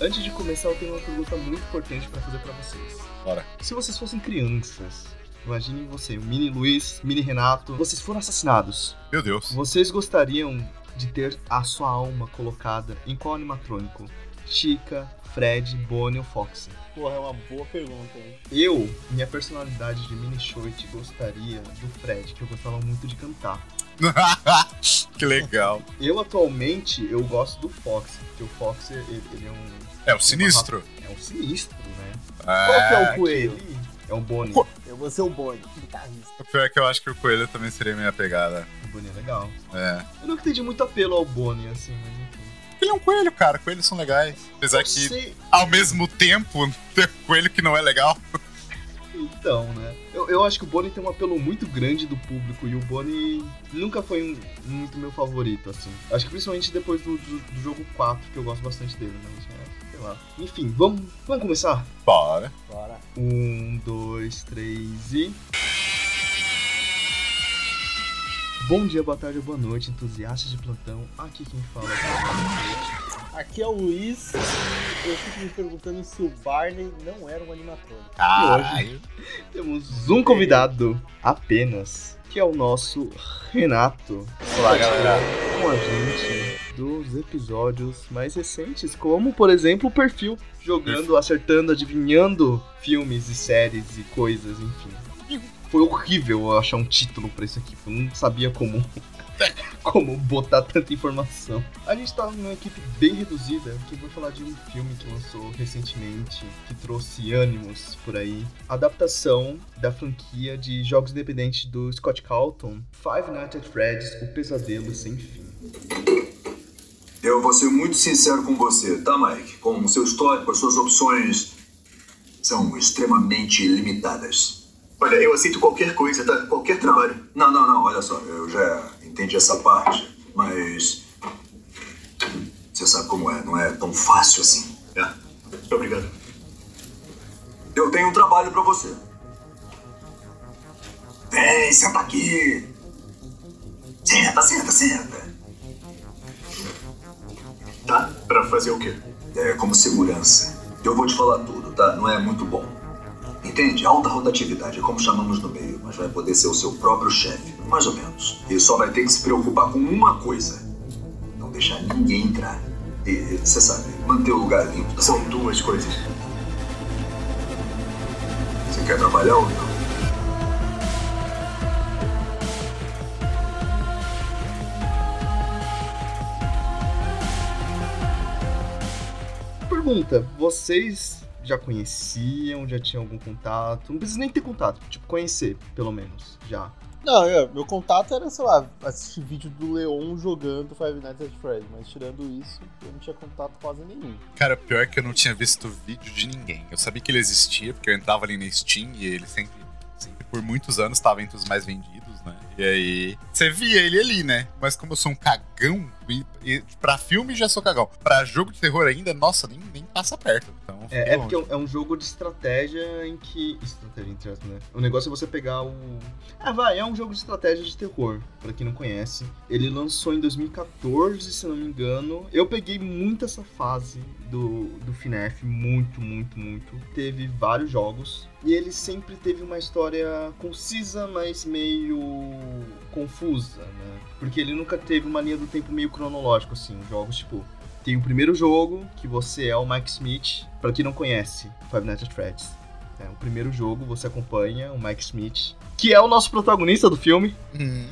Antes de começar, eu tenho uma pergunta muito importante para fazer para vocês. Bora. Se vocês fossem crianças, imaginem você, o mini Luiz, mini Renato, vocês foram assassinados. Meu Deus. Vocês gostariam de ter a sua alma colocada em qual animatrônico? Chica, Fred, Bonnie ou Foxy? Porra, é uma boa pergunta, hein? Eu, minha personalidade de mini Shoit, gostaria do Fred, que eu gostava muito de cantar. que legal. Eu atualmente eu gosto do Fox, porque o Fox ele, ele é um. É o sinistro. É um sinistro, né? Ah, Qual que é o coelho? É um Bonnie. Co- Eu vou ser o Bonnie, guitarrista. O pior é que eu acho que o coelho também seria minha pegada. O Bonnie é legal. É. Eu nunca entendi muito apelo ao Bonnie, assim, mas Ele é um coelho, cara. Coelhos são legais. Apesar que, Sei- ao mesmo tempo, tem um coelho que não é legal. Então, né? Eu, eu acho que o Bonnie tem um apelo muito grande do público e o Bonnie nunca foi um- muito meu favorito, assim. Acho que principalmente depois do, do, do jogo 4, que eu gosto bastante dele, mas é, sei lá. Enfim, vamos, vamos começar? Bora. Bora. Um, dois, três e. Bom dia, boa tarde ou boa noite, entusiastas de plantão. Aqui quem fala é Aqui é o Luiz. Eu fico me perguntando se o Barney não era um animatrônico. Caralho. Temos um convidado apenas, que é o nosso Renato. Olá, galera. Com a gente dos episódios mais recentes, como por exemplo o perfil jogando, acertando, adivinhando filmes e séries e coisas, enfim. Foi horrível achar um título pra isso aqui, eu não sabia como como botar tanta informação. A gente tá numa equipe bem reduzida, que vai falar de um filme que lançou recentemente, que trouxe ânimos por aí. Adaptação da franquia de jogos independentes do Scott Calton, Five Nights at Freddy's, O Pesadelo Sem Fim. Eu vou ser muito sincero com você, tá, Mike? Com o seu histórico, as suas opções são extremamente limitadas. Olha, eu aceito qualquer coisa, tá? Qualquer trabalho. Não, não, não, olha só, eu já entendi essa parte, mas. Você sabe como é, não é tão fácil assim. É. Obrigado. Eu tenho um trabalho pra você. Vem, senta aqui. Senta, senta, senta. Tá? Pra fazer o quê? É como segurança. Eu vou te falar tudo, tá? Não é muito bom. Entende? Alta rotatividade é como chamamos no meio, mas vai poder ser o seu próprio chefe, mais ou menos. E só vai ter que se preocupar com uma coisa: não deixar ninguém entrar. E você sabe, manter o lugar limpo. Tá? São duas coisas. Você quer trabalhar ou não? Pergunta: vocês já conheciam, já tinham algum contato? Não precisa nem ter contato, tipo, conhecer, pelo menos, já. Não, eu- meu contato era, sei lá, assistir vídeo do Leon jogando Five Nights at Freddy's, mas tirando isso, eu não tinha contato quase nenhum. Cara, pior é que eu não tinha visto vídeo de ninguém. Eu sabia que ele existia, porque eu entrava ali na Steam e ele sempre, sempre por muitos anos estava entre os mais vendidos, né? E aí, você via ele ali, né? Mas como eu sou um cagão, pra filme já sou cagão. Pra jogo de terror ainda, nossa, nem, nem passa perto. Então, É, é porque é um- é um jogo de estratégia em que. Estratégia entre aspas, né? O negócio é você pegar o. Ah, vai, é um jogo de estratégia de terror, pra quem não conhece. Ele lançou em 2014, se não me engano. Eu peguei muito essa fase do, do FNAF, muito, muito, muito. Teve vários jogos. E ele sempre teve uma história concisa, mas meio confusa, né? Porque ele nunca teve uma linha do tempo meio cronológico, assim. Jogos tipo. Tem o primeiro jogo, que você é o Mike Smith. Pra quem não conhece, Five Nights at Freddy's. É, o primeiro jogo, você acompanha o Mike Smith, que é o nosso protagonista do filme. Hum,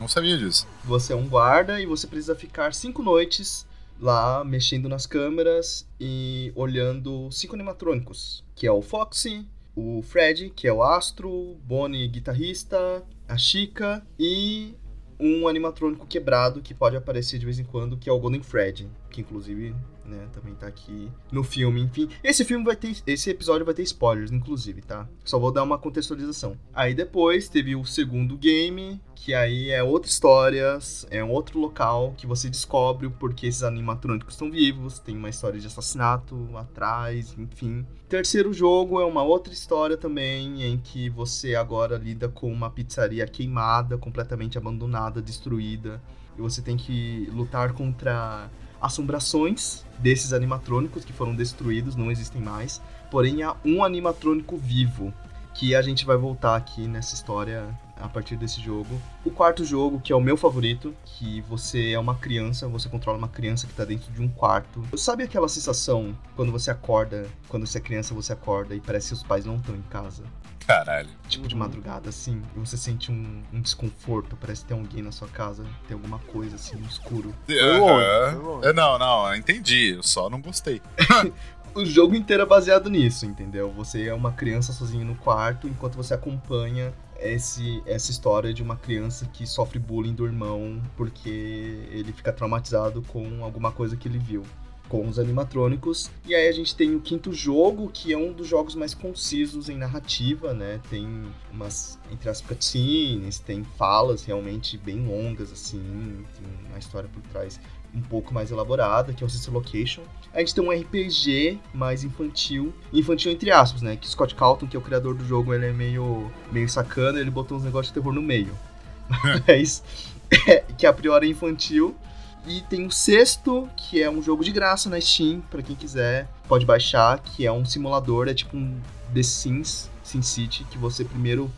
não sabia disso. Você é um guarda e você precisa ficar cinco noites lá mexendo nas câmeras e olhando cinco animatrônicos, que é o Foxy, o Fred, que é o Astro, Bonnie, guitarrista, a Chica e um animatrônico quebrado que pode aparecer de vez em quando, que é o Golden Fred, que inclusive, né, também tá aqui no filme, enfim. Esse filme vai ter, esse episódio vai ter spoilers, inclusive, tá? Só vou dar uma contextualização. Aí depois teve o segundo game, que aí é outra história, é um outro local que você descobre o porquê esses animatrônicos estão vivos, tem uma história de assassinato atrás, enfim. Terceiro jogo é uma outra história também, em que você agora lida com uma pizzaria queimada, completamente abandonada, destruída, e você tem que lutar contra assombrações desses animatrônicos que foram destruídos, não existem mais. Porém, há um animatrônico vivo que a gente vai voltar aqui nessa história a partir desse jogo. O quarto jogo, que é o meu favorito, que você é uma criança, você controla uma criança que tá dentro de um quarto. Sabe aquela sensação quando você acorda, quando você é criança, você acorda e parece que os pais não estão em casa? Caralho. Tipo de madrugada, assim, e você sente um, um desconforto, parece que tem alguém na sua casa, tem alguma coisa assim, no escuro. longe. Eu Não, não, eu entendi. Eu só não gostei. o jogo inteiro é baseado nisso, entendeu? Você é uma criança sozinha no quarto enquanto você acompanha esse, essa história de uma criança que sofre bullying do irmão porque ele fica traumatizado com alguma coisa que ele viu. Com os animatrônicos. E aí a gente tem o quinto jogo, que é um dos jogos mais concisos em narrativa, né? Tem umas, entre as cutscenes, tem falas realmente bem longas, assim, tem uma história por trás um pouco mais elaborada, que é o Sister Location. A gente tem um RPG mais infantil, infantil entre aspas, né? Que Scott Calton, que é o criador do jogo, ele é meio, meio sacana, ele botou uns negócios de terror no meio. Mas, é, que a priori é infantil. E tem o sexto, que é um jogo de graça na Steam, pra quem quiser, pode baixar, que é um simulador, é tipo um The Sims, Sin City, que você primeiro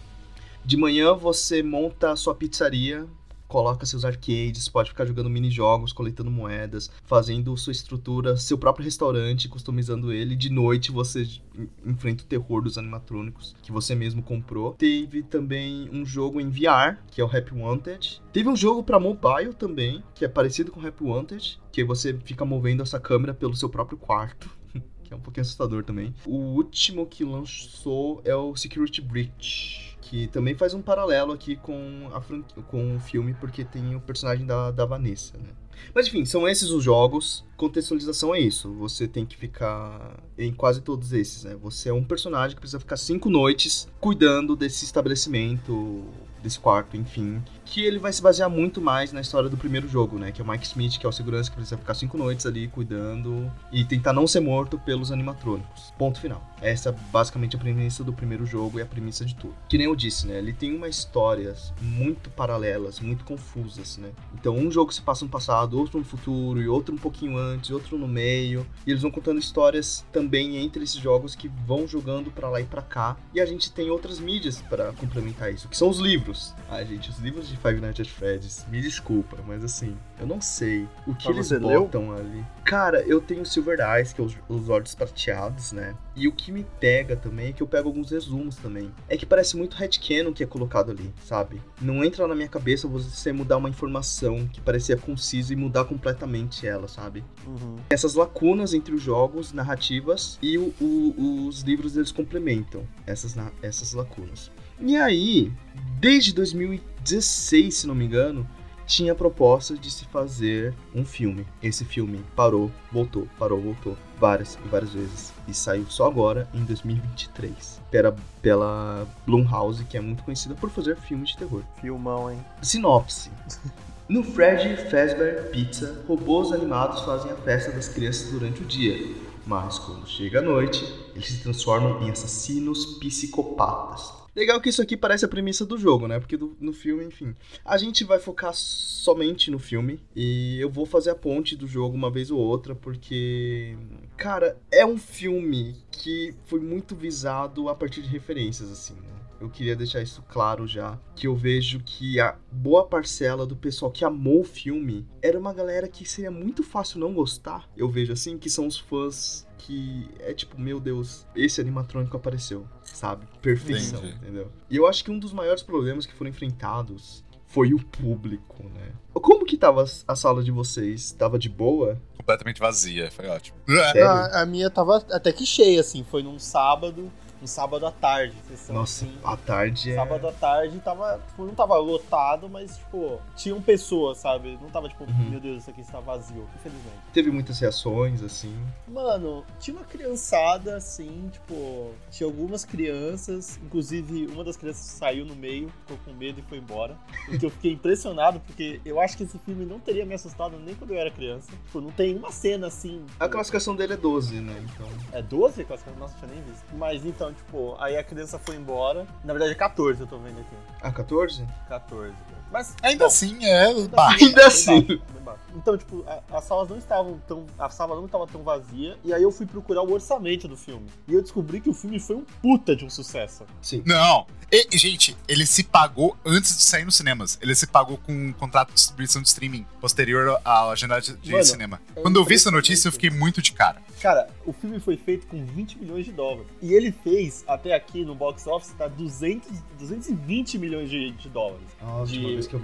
de manhã você monta a sua pizzaria, coloca seus arcades, pode ficar jogando mini-jogos, coletando moedas, fazendo sua estrutura, seu próprio restaurante, customizando ele. De noite você en- enfrenta o terror dos animatrônicos que você mesmo comprou. Teve também um jogo em VR, que é o Happy Wanted. Teve um jogo para mobile também, que é parecido com o Happy Wanted, que você fica movendo essa câmera pelo seu próprio quarto. Que é um pouquinho assustador também. O último que lançou é o Security Breach que também faz um paralelo aqui com, a com o filme, porque tem o personagem da, da Vanessa, né? Mas enfim, são esses os jogos. Contextualização é isso. Você tem que ficar em quase todos esses, né? Você é um personagem que precisa ficar cinco noites cuidando desse estabelecimento, desse quarto, enfim. Que ele vai se basear muito mais na história do primeiro jogo, né? Que é o Mike Smith, que é o segurança que precisa ficar cinco noites ali cuidando e tentar não ser morto pelos animatrônicos. Ponto final. Essa é basicamente a premissa do primeiro jogo e a premissa de tudo. Que nem eu disse, né? Ele tem uma histórias muito paralelas, muito confusas, né? Então um jogo se passa no passado, outro no futuro, e outro um pouquinho antes, outro no meio. E eles vão contando histórias também entre esses jogos que vão jogando pra lá e pra cá. E a gente tem outras mídias pra complementar isso, que são os livros. Ah, gente, os livros de Five Nights at Freddy's, me desculpa, mas assim, eu não sei o que eles você leu? botam ali. Cara, eu tenho Silver Eyes, que é os, os olhos prateados, né? E o que me pega também é que eu pego alguns resumos também. É que parece muito headcanon que é colocado ali, sabe? Não entra na minha cabeça você mudar uma informação que parecia concisa e mudar completamente ela, sabe? Uhum. Essas lacunas entre os jogos, narrativas e o- o- os livros eles complementam essas, essas lacunas. E aí, desde 2016, se não me engano, tinha a proposta de se fazer um filme. Esse filme parou, voltou, parou, voltou várias e várias vezes e saiu só agora em 2023 pela pela Blumhouse, que é muito conhecida por fazer filmes de terror. Filmão, hein? Sinopse. No Fred Fazbear Pizza, robôs animados fazem a festa das crianças durante o dia, mas quando chega a noite, eles se transformam em assassinos psicopatas. Legal que isso aqui parece a premissa do jogo, né? Porque do- no filme, enfim. A gente vai focar somente no filme e eu vou fazer a ponte do jogo uma vez ou outra, porque. Cara, é um filme que foi muito visado a partir de referências, assim, né? Eu queria deixar isso claro já, que eu vejo que a boa parcela do pessoal que amou o filme era uma galera que seria muito fácil não gostar. Eu vejo assim, que são os fãs que é tipo, meu Deus, esse animatrônico apareceu, sabe? Perfeição, Entendi. entendeu? E eu acho que um dos maiores problemas que foram enfrentados foi o público, né? Como que tava a sala de vocês? Tava de boa? Completamente vazia. Foi ótimo. Sério? A, a minha tava até que cheia, assim. Foi num sábado. Um sábado à tarde. Sessão, Nossa, assim. à tarde é. Sábado à tarde tava, tipo, não tava lotado, mas, tipo, tinham pessoas, sabe? Não tava, tipo, Uhum. meu Deus, isso aqui está vazio, infelizmente. Teve muitas reações, assim. Mano, tinha uma criançada, assim, tipo, tinha algumas crianças, inclusive uma das crianças saiu no meio, ficou com medo e foi embora. O que eu fiquei impressionado, porque eu acho que esse filme não teria me assustado nem quando eu era criança. Tipo, não tem uma cena assim. A classificação dele é 12, né? Então. É 12? Classificação? Nossa, tinha nem visto. Mas então, tipo, aí a criança foi embora. Na verdade é 14, eu tô vendo aqui. Ah, 14? 14. Mas. Ainda bom, assim, é. Ainda Bah, assim, Ainda assim. baixo, baixo. Então, tipo, a- as salas não estavam tão. A sala não estava tão vazia. E aí eu fui procurar o orçamento do filme. E eu descobri que o filme foi um puta de um sucesso. Sim. Não. E, gente, ele se pagou antes de sair nos cinemas. Ele se pagou com um contrato de distribuição de streaming posterior à agenda de, de Mano, cinema. é Quando eu vi essa notícia, eu fiquei muito de cara. Cara, o filme foi feito com 20 milhões de dólares. E ele fez, até aqui no box office, tá 200, 220 milhões de, de dólares. Última De- vez que eu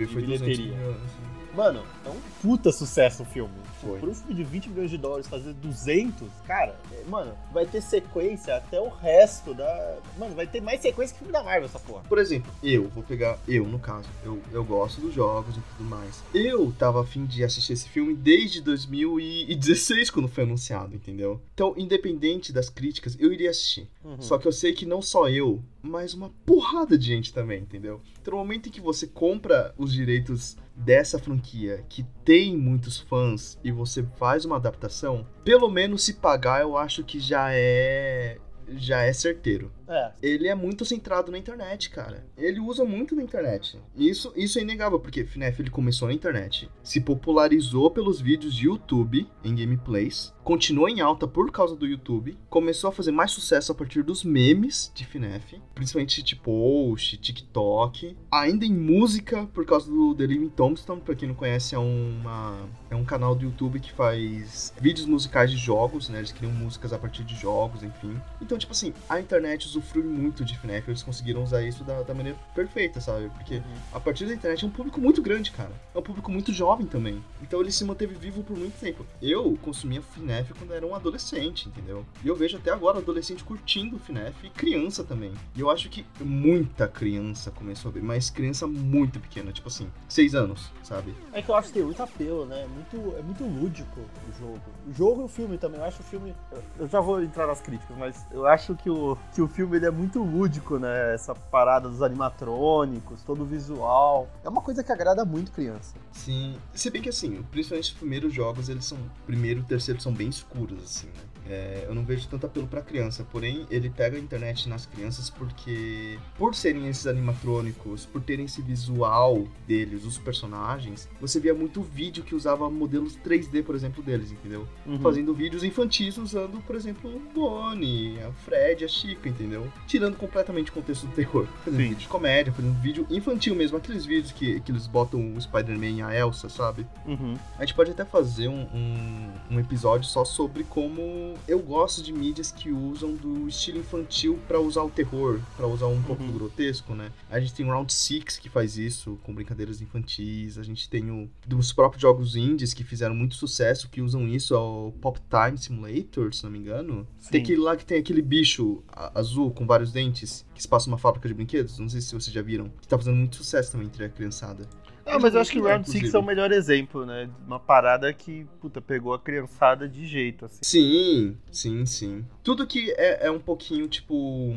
vi de foi 200 bilheteria. milhões. Mano, é um puta sucesso o filme. Foi. Por um filme de 20 milhões de dólares fazer 200, cara, é, mano, vai ter sequência até o resto da. Mano, vai ter mais sequência que filme da Marvel, essa porra. Por exemplo, eu, vou pegar eu no caso. Eu, eu gosto dos jogos e tudo mais. Eu tava afim de assistir esse filme desde 2016, quando foi anunciado, entendeu? Então, independente das críticas, eu iria assistir. Uhum. Só que eu sei que não só eu, mas uma porrada de gente também, entendeu? Então, no momento em que você compra os direitos dessa franquia, que tem muitos fãs, e você faz uma adaptação, pelo menos se pagar, eu acho que já é. Já é certeiro. É, Ele é muito centrado na internet, cara. Ele usa muito na internet. Isso, isso é inegável, porque FNAF ele começou na internet, se popularizou pelos vídeos de YouTube em gameplays, continuou em alta por causa do YouTube, começou a fazer mais sucesso a partir dos memes de FNAF, principalmente de post, TikTok, ainda em música por causa do The Living Tombstone, pra quem não conhece, é uma é um canal do YouTube que faz vídeos musicais de jogos, né? Eles criam músicas a partir de jogos, enfim. Então, tipo assim, a internet usufrui muito de FNAF, eles conseguiram usar isso da, da maneira perfeita, sabe? Porque a partir da internet é um público muito grande, cara. É um público muito jovem também. Então ele se manteve vivo por muito tempo. Eu consumia FNAF quando era um adolescente, entendeu? E eu vejo até agora adolescente curtindo FNAF e criança também. E eu acho que muita criança começou a ver, mas criança muito pequena, tipo assim, seis anos, sabe? É que eu acho que tem muito apelo, né? É muito, é muito lúdico o jogo. O jogo e o filme também. Eu acho o filme. eu- Eu já vou entrar nas críticas, mas eu acho que o, que o filme ele é muito lúdico, né? Essa parada dos animatrônicos, todo o visual. É uma coisa que agrada muito criança. Sim. Se bem que assim, principalmente os primeiros jogos, eles são. Primeiro e terceiro são bem escuros, assim, né? É, eu não vejo tanto apelo pra criança, porém ele pega a internet nas crianças porque, por serem esses animatrônicos, por terem esse visual deles, os personagens, você via muito vídeo que usava modelos 3D, por exemplo, deles, entendeu? Uhum. Fazendo vídeos infantis usando, por exemplo, o Bonnie, a Fred, a Chica, entendeu? Tirando completamente o contexto do terror. Fazendo Sim. vídeo de comédia, fazendo vídeo infantil mesmo, aqueles vídeos que, que eles botam o Spider-Man e a Elsa, sabe? Uhum. A gente pode até fazer um, um, um episódio só sobre como eu gosto de mídias que usam do estilo infantil pra usar o terror, pra usar um pouco do grotesco, né? A gente tem o Round Six que faz isso com brincadeiras infantis, a gente tem o dos próprios jogos indies que fizeram muito sucesso, que usam isso, é o Pop Time Simulator, se não me engano. Sim. Tem aquele lá que tem aquele bicho azul com vários dentes que se passa uma fábrica de brinquedos, não sei se vocês já viram, que tá fazendo muito sucesso também entre a criançada. Ah, mas eu acho que o. Round Six é o melhor exemplo, né? Uma parada que, puta, pegou a criançada de jeito, assim. Sim, sim, sim. Tudo que é, é um pouquinho, tipo.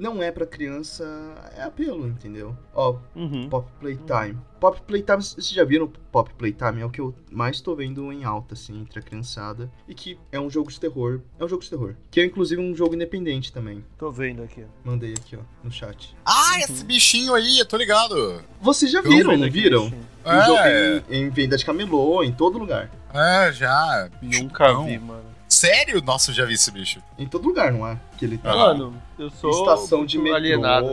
Não é pra criança, é apelo, entendeu? Ó, Uhum. Pop Playtime. Pop Playtime, vocês já viram Pop Playtime? É o que eu mais tô vendo em alta, assim, entre a criançada. E que é um jogo de terror. É um jogo de terror. Que é, inclusive, um jogo independente também. Tô vendo aqui. Mandei aqui, ó, no chat. Ah, esse bichinho aí, eu tô ligado. Vocês já viram, não viram? É, em, em venda de camelô, em todo lugar. é, já. Nunca vi, mano. Sério? Nossa, eu já vi esse bicho. Em todo lugar, não é? Que ele tá. Mano, eu sou estação de metrô. alienado.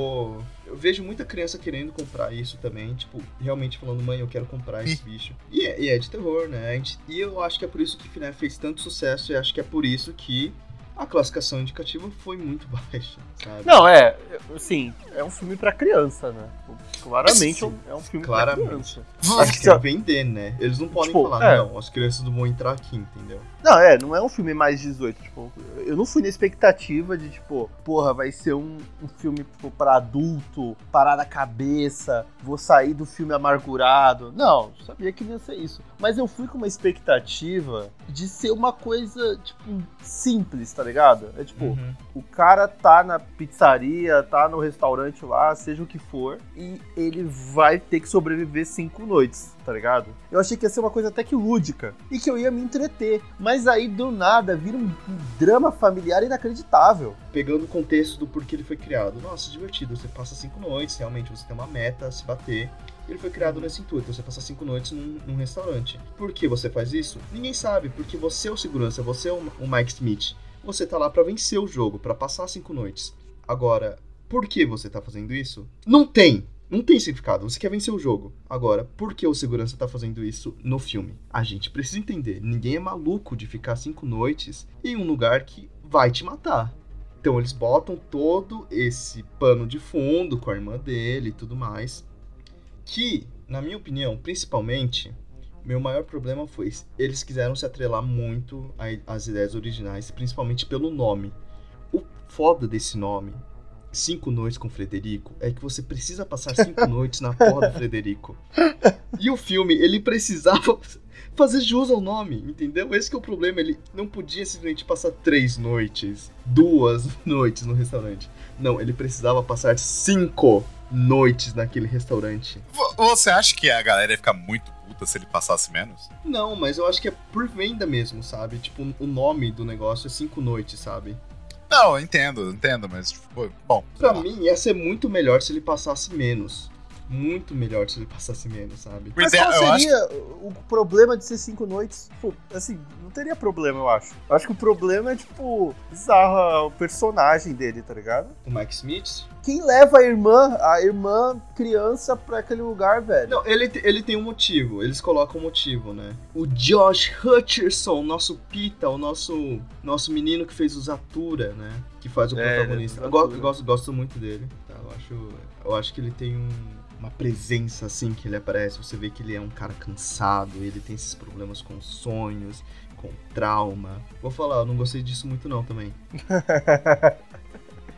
Eu vejo muita criança querendo comprar isso também, tipo, realmente falando, mãe, eu quero comprar esse bicho. E é, e é de terror, né? Gente- e eu acho que é por isso que FNAF fez tanto sucesso, e acho que é por isso que a classificação indicativa foi muito baixa, sabe? Não, é, assim, é um filme pra criança, né? Claramente Sim, é um filme claramente. pra criança. Acho que tem que vender, né? Eles não podem Tipo, falar, é. não, as crianças não vão entrar aqui, entendeu? Não, é, não é um filme mais 18, tipo, eu não fui na expectativa de, tipo, porra, vai ser um, um filme, tipo, pra adulto, parar na cabeça, vou sair do filme amargurado. Não, sabia que não ia ser isso. Mas eu fui com uma expectativa de ser uma coisa, tipo, simples, tá ligado? É tipo, Uhum. o cara tá na pizzaria, tá no restaurante lá, seja o que for, e ele vai ter que sobreviver cinco noites, tá ligado? Eu achei que ia ser uma coisa até que lúdica e que eu ia me entreter, mas aí do nada vira um, drama familiar inacreditável. Pegando o contexto do porquê ele foi criado. Nossa, divertido. Você passa cinco noites, realmente você tem uma meta se bater. Ele foi criado nesse intuito, você passa cinco noites num, num restaurante. Por que você faz isso? Ninguém sabe, porque você é o segurança, você é o, o Mike Smith. Você tá lá pra vencer o jogo, pra passar cinco noites. Agora, por que você tá fazendo isso? Não tem! Não tem significado, você quer vencer o jogo. Agora, por que o segurança tá fazendo isso no filme? A gente precisa entender. Ninguém é maluco de ficar cinco noites em um lugar que vai te matar. Então eles botam todo esse pano de fundo com a irmã dele e tudo mais. Que, na minha opinião, principalmente, meu maior problema foi eles quiseram se atrelar muito às ideias originais, principalmente pelo nome. O foda desse nome, Cinco Noites com Frederico, é que você precisa passar cinco noites na porra do Frederico. E o filme, ele precisava fazer jus ao nome, entendeu? Esse que é o problema, ele não podia simplesmente passar três noites, duas noites no restaurante. Não, ele precisava passar cinco noites naquele restaurante. Vo- Você acha que a galera ia ficar muito puta se ele passasse menos? Não, mas eu acho que é por venda mesmo, sabe? Tipo, o nome do negócio é cinco noites, sabe? Não, entendo, entendo, mas, tipo, bom. Pra mim, ia ser muito melhor se ele passasse menos. Muito melhor se ele passasse menos, sabe? Mas ideal- qual eu acho seria o problema de ser cinco noites? Tipo, assim, não teria problema, eu acho. Eu acho que o problema é, tipo, bizarro o personagem dele, tá ligado? O Mike Smith. Quem leva a irmã, a irmã criança pra aquele lugar, velho? Não, ele, ele tem um motivo. Eles colocam um motivo, né? O Josh Hutcherson, nosso Pita, o nosso, nosso menino que fez o Zatura, né? Que faz o É, protagonista. é Eu gosto, gosto, gosto muito dele. tá? Eu, acho, eu acho que ele tem um- uma presença assim que ele aparece. Você vê que ele é um cara cansado, ele tem esses problemas com sonhos, com trauma. Vou falar, eu não gostei disso muito não também.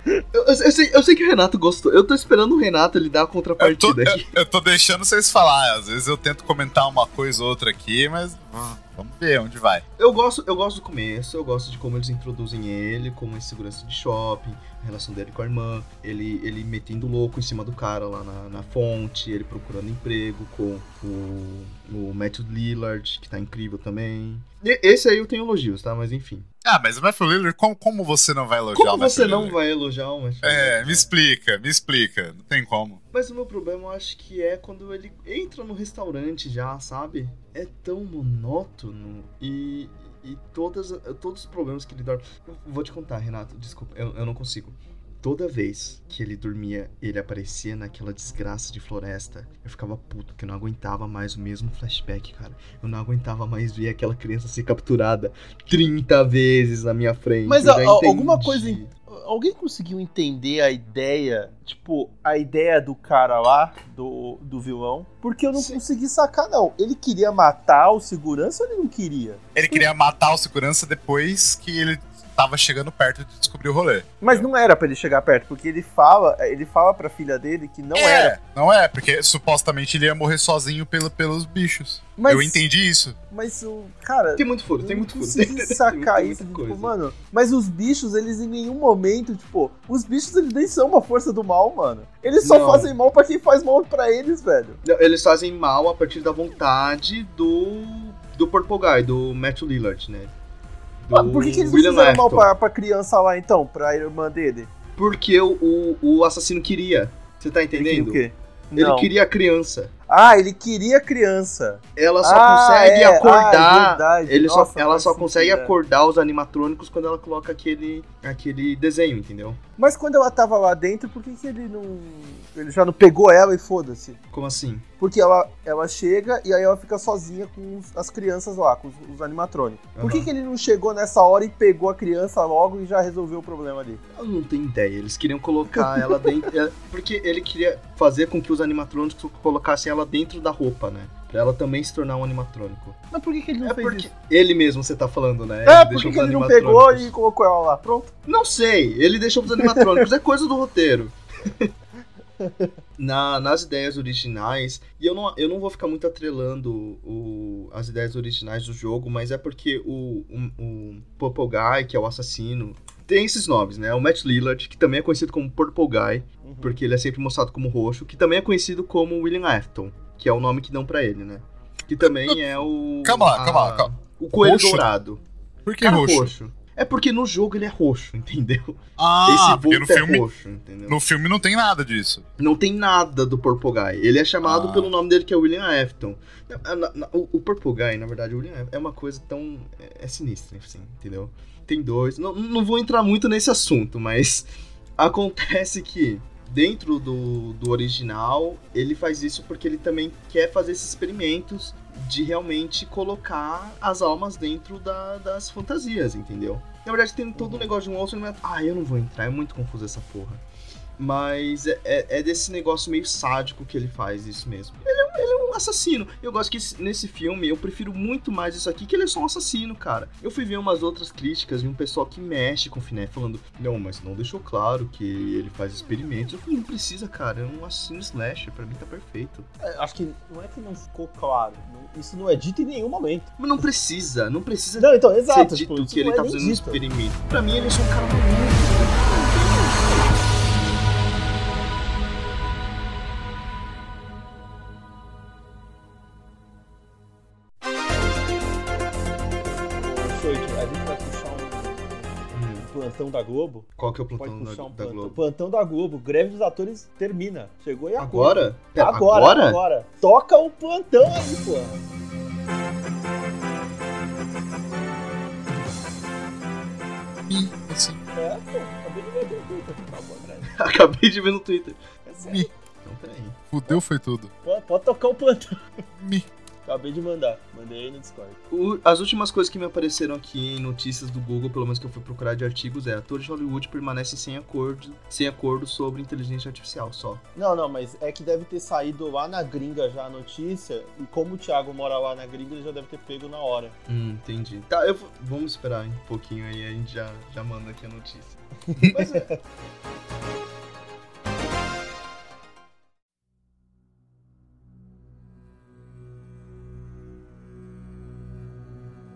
Eu, eu- eu sei, eu sei que o Renato gostou. Eu tô esperando o Renato ele dar a Eu tô, contrapartida aqui. eu, eu tô deixando vocês falar. Às vezes eu tento comentar uma coisa ou outra aqui, mas hum, vamos ver onde vai. Eu gosto, eu gosto do começo, eu gosto de como eles introduzem ele, como é segurança de shopping, a relação dele com a irmã, ele, ele metendo louco em cima do cara lá na, na fonte, ele procurando emprego com o, o Matthew Lillard, que tá incrível também. E- esse aí eu tenho elogios, tá? Mas enfim. Ah, mas o Matthew Lillard, como, como você não vai elogiar Como o Matthew você não Lillard? vai elogiar o Matthew É, Lillard? me explica, me explica. Não tem como. Mas o meu problema eu acho que é quando ele entra no restaurante já, sabe? É tão monótono e, e todas, todos os problemas que ele dorme. Vou te contar, Renato, desculpa, eu, eu não consigo. Toda vez que ele dormia, ele aparecia naquela desgraça de floresta. Eu ficava puto, que eu não aguentava mais o mesmo flashback, cara. Eu não aguentava mais ver aquela criança ser capturada 30 vezes na minha frente. Mas a- alguma coisa em- Alguém conseguiu entender a ideia, tipo, a ideia do cara lá, do, do vilão? Porque eu não Sim. consegui sacar, não. Ele queria matar o segurança ou ele não queria? Ele queria matar o segurança depois que ele tava chegando perto de descobrir o rolê. Mas não era pra ele chegar perto, porque ele fala, ele fala pra filha dele que não é, era. Não é, porque supostamente ele ia morrer sozinho pelo, pelos bichos. Mas, Eu entendi isso. Mas o. Cara. Tem muito furo, tem muito furo. Tem- tem- sacar tem isso, muita tipo, coisa. mano. Mas os bichos, eles em nenhum momento, tipo, os bichos eles nem são uma força do mal, mano. Eles só Não. fazem mal pra quem faz mal pra eles, velho. Não, Eles fazem mal a partir da vontade do. do Purple Guy, do Matthew Lillard, né? Do por que, que eles William não fizeram mal pra, pra criança lá, então? Pra irmã dele? Porque o, o, o assassino queria. Você tá Ele queria entendendo? o quê? Ele Não. queria a criança. Ah, ele queria a criança. Ela só Ah, consegue é. Ah, é acordar. verdade. ele Nossa, só, ela só sentido, consegue é. acordar os animatrônicos quando ela coloca aquele, aquele desenho, entendeu? Mas quando ela tava lá dentro, por que, que ele não. Ele já não pegou ela e foda-se? Como assim? Porque ela, ela chega e aí ela fica sozinha com os- as crianças lá, com os, os animatrônicos. Por que, que ele não chegou nessa hora e pegou a criança logo e já resolveu o problema ali? Eu não tenho ideia. Eles queriam colocar ela dentro. é, Porque ele queria fazer com que os animatrônicos colocassem ela dentro da roupa, né? Pra ela também se tornar um animatrônico. Mas por que, que ele não É fez porque isso? ele mesmo, você tá falando, né? É, por deixou que, que os ele não pegou e colocou ela lá? Pronto. Não sei, ele deixou pros animatrônicos, é coisa do roteiro. Na- nas ideias originais, e eu não, eu não vou ficar muito atrelando o- as ideias originais do jogo, mas é porque o, o, o Purple Guy, que é o assassino, tem esses nomes, né? O Matt Lillard, que também é conhecido como Purple Guy, Uhum. porque ele é sempre mostrado como roxo, que também é conhecido como William Afton, que é o nome que dão pra ele, né? Que também é o. Calma lá, a- calma lá, calma. O coelho Roxo? dourado. Por que Cara roxo? É porque no jogo ele é roxo, entendeu? Ah, Esse porque no é filme, roxo, entendeu? no filme não tem nada disso. Não tem nada do Purple Guy. Ele é chamado Ah. pelo nome dele, que é William Afton. O, o Purple Guy, na verdade, o William Afton é uma coisa tão. É, é sinistra, assim, entendeu? Tem dois. Não, não vou entrar muito nesse assunto, mas acontece que dentro do, do original, ele faz isso porque ele também quer fazer esses experimentos de realmente colocar as almas dentro da- das fantasias, entendeu? Na verdade, tem todo um negócio de um outro elemento. Ah, eu não vou entrar, é muito confuso essa porra. Mas é, é- é desse negócio meio sádico que ele faz isso mesmo. Ele é, um- ele é um assassino. Eu gosto que esse- nesse filme eu prefiro muito mais isso aqui, que ele é só um assassino, cara. Eu fui ver umas outras críticas de um pessoal que mexe com o Finé, falando: Não, mas não deixou claro que ele faz experimentos. Eu falei: Não precisa, cara. É um assassino slasher, pra mim tá perfeito. É, acho que não é que não ficou claro. não- Isso não é dito em nenhum momento. Mas não precisa, não precisa Não, então, ser exato. dito tipo, que ele é tá fazendo um experimento. Pra mim, ele é só um cara maluco. Plantão da Globo. Qual que é o plantão da, puxar um da plantão. Globo? Plantão da Globo. Greve dos atores termina. Chegou e Agora? Pera, Agora, agora? agora. Toca o plantão aí, pô. Ih, assim, É, pô. Acabei de ver no Twitter. Tá bom. Acabei de ver no Twitter. É sério. Então, peraí. fudeu foi tudo. Pode, pode tocar o plantão. Mi. Acabei de mandar. Mandei aí no Discord. O- as últimas coisas que me apareceram aqui em notícias do Google, pelo menos que eu fui procurar de artigos, é atores de Hollywood permanecem sem acordo, sem acordo sobre inteligência artificial só. Não, não, mas é que deve ter saído lá na gringa já a notícia. E como o Thiago mora lá na gringa, ele já deve ter pego na hora. Hum, entendi. Tá, eu vou- vamos esperar um pouquinho aí, a gente já, já manda aqui a notícia. Mas é.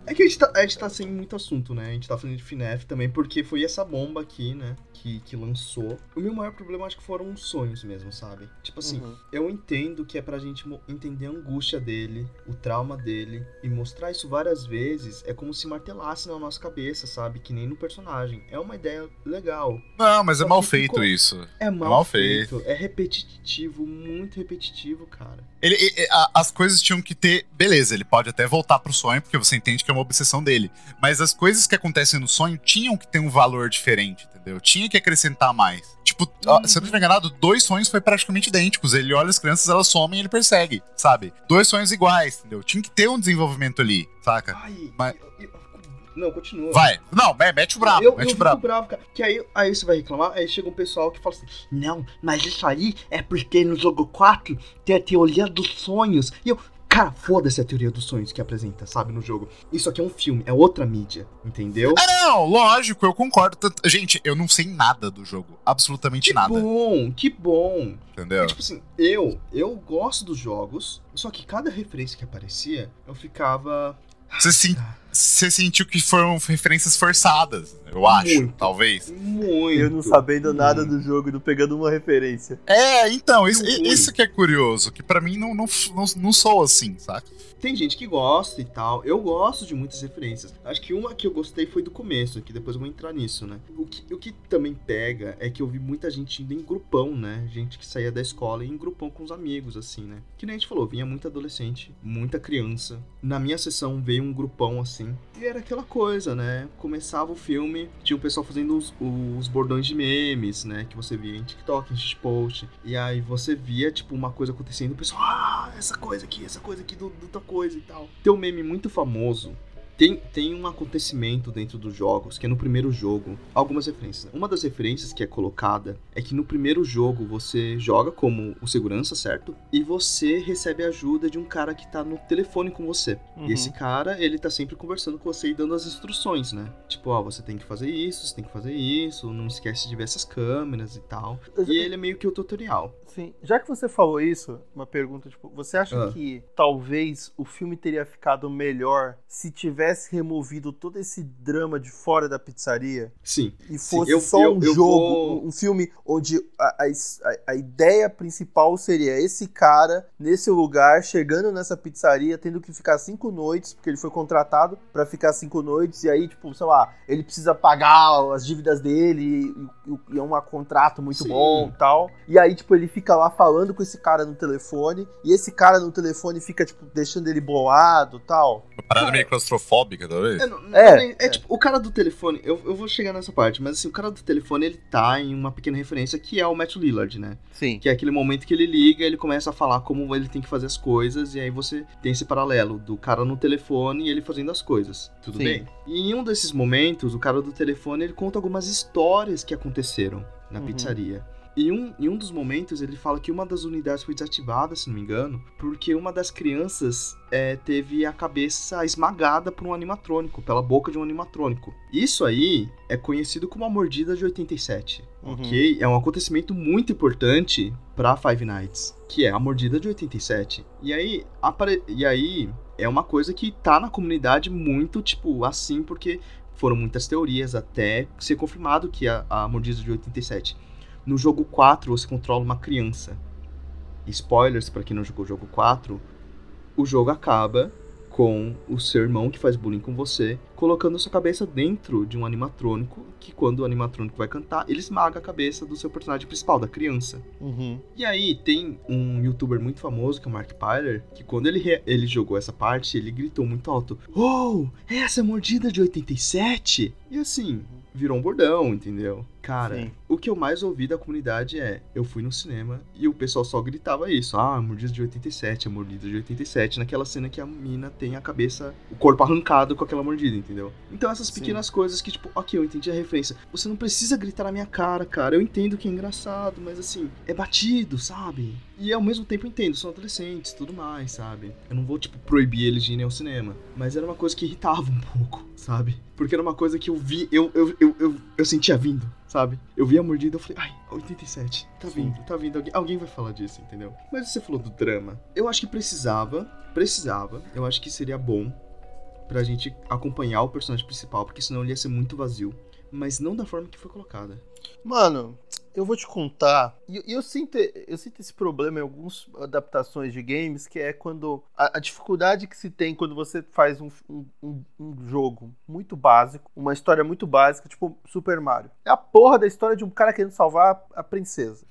É que a gente, tá, a gente tá sem muito assunto, né? A gente tá falando de FNAF também, porque foi essa bomba aqui, né? Que, que lançou. O meu maior problema acho que foram os sonhos mesmo, sabe? Tipo assim, Uhum. eu entendo que é pra gente entender a angústia dele, o trauma dele, e mostrar isso várias vezes é como se martelasse na nossa cabeça, sabe? Que nem no personagem. É uma ideia legal. Não, mas é mal feito ficou- isso. É mal, mal feito. É repetitivo, muito repetitivo, cara. Ele, e- e- a- as coisas tinham que ter. Beleza, ele pode até voltar pro sonho, porque você entende que é uma obsessão dele. Mas as coisas que acontecem no sonho tinham que ter um valor diferente, entendeu? Tinha que acrescentar mais. Tipo, ó, se eu não estiver enganado, dois sonhos foi praticamente idênticos. Ele olha as crianças, elas somem e ele persegue, sabe? Dois sonhos iguais, entendeu? Tinha que ter um desenvolvimento ali, saca? Ai, Mas- eu- eu- não, continua. Vai. Não, me- mete o brabo, eu, eu mete o fico brabo. bravo, cara. Que aí, aí você vai reclamar, aí chega um pessoal que fala assim: Não, mas isso aí é porque no jogo 4 tem a teoria dos sonhos. E eu, cara, foda-se a teoria dos sonhos que apresenta, sabe, no jogo. Isso aqui é um filme, é outra mídia, entendeu? Ah, não, lógico, eu concordo. Gente, eu não sei nada do jogo. Absolutamente Que nada. bom, que bom. Entendeu? E, tipo assim, eu, eu gosto dos jogos, só que cada referência que aparecia, eu ficava. Você, sen- você sentiu que foram referências forçadas, eu acho, Muito. talvez. Muito. Eu não sabendo nada muito. do jogo e não pegando uma referência. É, então, isso, isso que é curioso, que pra mim não, não, não, não sou assim, saca? Tem gente que gosta e tal. Eu gosto de muitas referências. Acho que uma que eu gostei foi do começo, que depois eu vou entrar nisso, né? O que, o que também pega é que eu vi muita gente indo em grupão, né? Gente que saía da escola e em grupão com os amigos, assim, né? Que nem a gente falou, vinha muita adolescente, muita criança. Na minha sessão veio um grupão assim. E era aquela coisa, né? Começava o filme, tinha o pessoal fazendo os, os bordões de memes, né? Que você via em TikTok, em shitpost. E aí você via, tipo, uma coisa acontecendo, o pessoal, ah, essa coisa aqui, essa coisa aqui do, do coisa e tal. Tem um meme muito famoso tem, tem um acontecimento dentro dos jogos, que é no primeiro jogo, algumas referências. Uma das referências que é colocada é que no primeiro jogo você joga como o segurança, certo? E você recebe a ajuda de um cara que tá no telefone com você. Uhum. E esse cara, ele tá sempre conversando com você e dando as instruções, né? Tipo, ó, você tem que fazer isso, você tem que fazer isso, não esquece de ver essas câmeras e tal. E ele é meio que o tutorial. Sim, já que você falou isso, uma pergunta, tipo, você acha Ah. que talvez o filme teria ficado melhor se tivesse removido todo esse drama de fora da pizzaria Sim. e fosse eu- só eu- um eu jogo, vou- um, filme onde a, a, a- ideia principal seria esse cara nesse lugar, chegando nessa pizzaria, tendo que ficar cinco noites, porque ele foi contratado pra ficar cinco noites, e aí, tipo, sei lá, ele precisa pagar as dívidas dele, e, e- e é um contrato muito Sim. bom e tal. E aí, tipo, ele fica lá falando com esse cara no telefone, e esse cara no telefone fica, tipo, deixando ele bolado e tal. Uma parada meio claustrofóbica, talvez. É, não- não É, nem- é, tipo, o cara do telefone, eu, eu vou chegar nessa parte, mas assim, o cara do telefone, ele tá em uma pequena referência que é o Matt Lillard, né? Sim. Que é aquele momento que ele liga, ele começa a falar como ele tem que fazer as coisas, e aí você tem esse paralelo do cara no telefone e ele fazendo as coisas. Tudo Sim. bem? E em um desses momentos, o cara do telefone, ele conta algumas histórias que aconteceram na Uhum. pizzaria. E um, em um dos momentos ele fala que uma das unidades foi desativada, se não me engano, porque uma das crianças é, teve a cabeça esmagada por um animatrônico, pela boca de um animatrônico. Isso aí é conhecido como a mordida de 87. Uhum. Ok? É um acontecimento muito importante pra Five Nights, que é a mordida de 87. E aí, apare... e aí é uma coisa que tá na comunidade muito, tipo, assim, porque foram muitas teorias até ser confirmado que a, a mordida de 87. No jogo 4, você controla uma criança. Spoilers pra quem não jogou o jogo 4, o jogo acaba com o seu irmão que faz bullying com você, colocando sua cabeça dentro de um animatrônico, que quando o animatrônico vai cantar, ele esmaga a cabeça do seu personagem principal, da criança. Uhum. E aí tem um youtuber muito famoso, que é o Mark Pyler, que quando ele, ele jogou essa parte, ele gritou muito alto: Oh, essa é a mordida de 87? E assim, virou um bordão, entendeu? Cara, Sim. o que eu mais ouvi da comunidade é: eu fui no cinema e o pessoal só gritava isso. Ah, mordida de 87, a mordida de 87, naquela cena que a mina tem a cabeça, o corpo arrancado com aquela mordida, entendeu? Então essas Sim. pequenas coisas que, tipo, ok, eu entendi a referência. Você não precisa gritar na minha cara, cara. Eu entendo que é engraçado, mas assim, é batido, sabe? E ao mesmo tempo eu entendo, são adolescentes tudo mais, sabe? Eu não vou, tipo, proibir eles de irem ao cinema. Mas era uma coisa que irritava um pouco, sabe? Porque era uma coisa que eu vi, eu, eu, eu, eu, eu sentia vindo, sabe? Eu vi a mordida e eu falei, ai, 87, tá Sim. vindo, tá vindo. Alguém, alguém vai falar disso, entendeu? Mas você falou do drama. Eu acho que precisava, precisava. Eu acho que seria bom pra gente acompanhar o personagem principal, porque senão ele ia ser muito vazio. Mas não da forma que foi colocada. Mano, eu vou te contar. E e eu, sinto, eu sinto esse problema em algumas adaptações de games, que é quando. A, a dificuldade que se tem quando você faz um, um, um- jogo muito básico, uma história muito básica, tipo Super Mario. É a porra da história de um cara querendo salvar a, a princesa.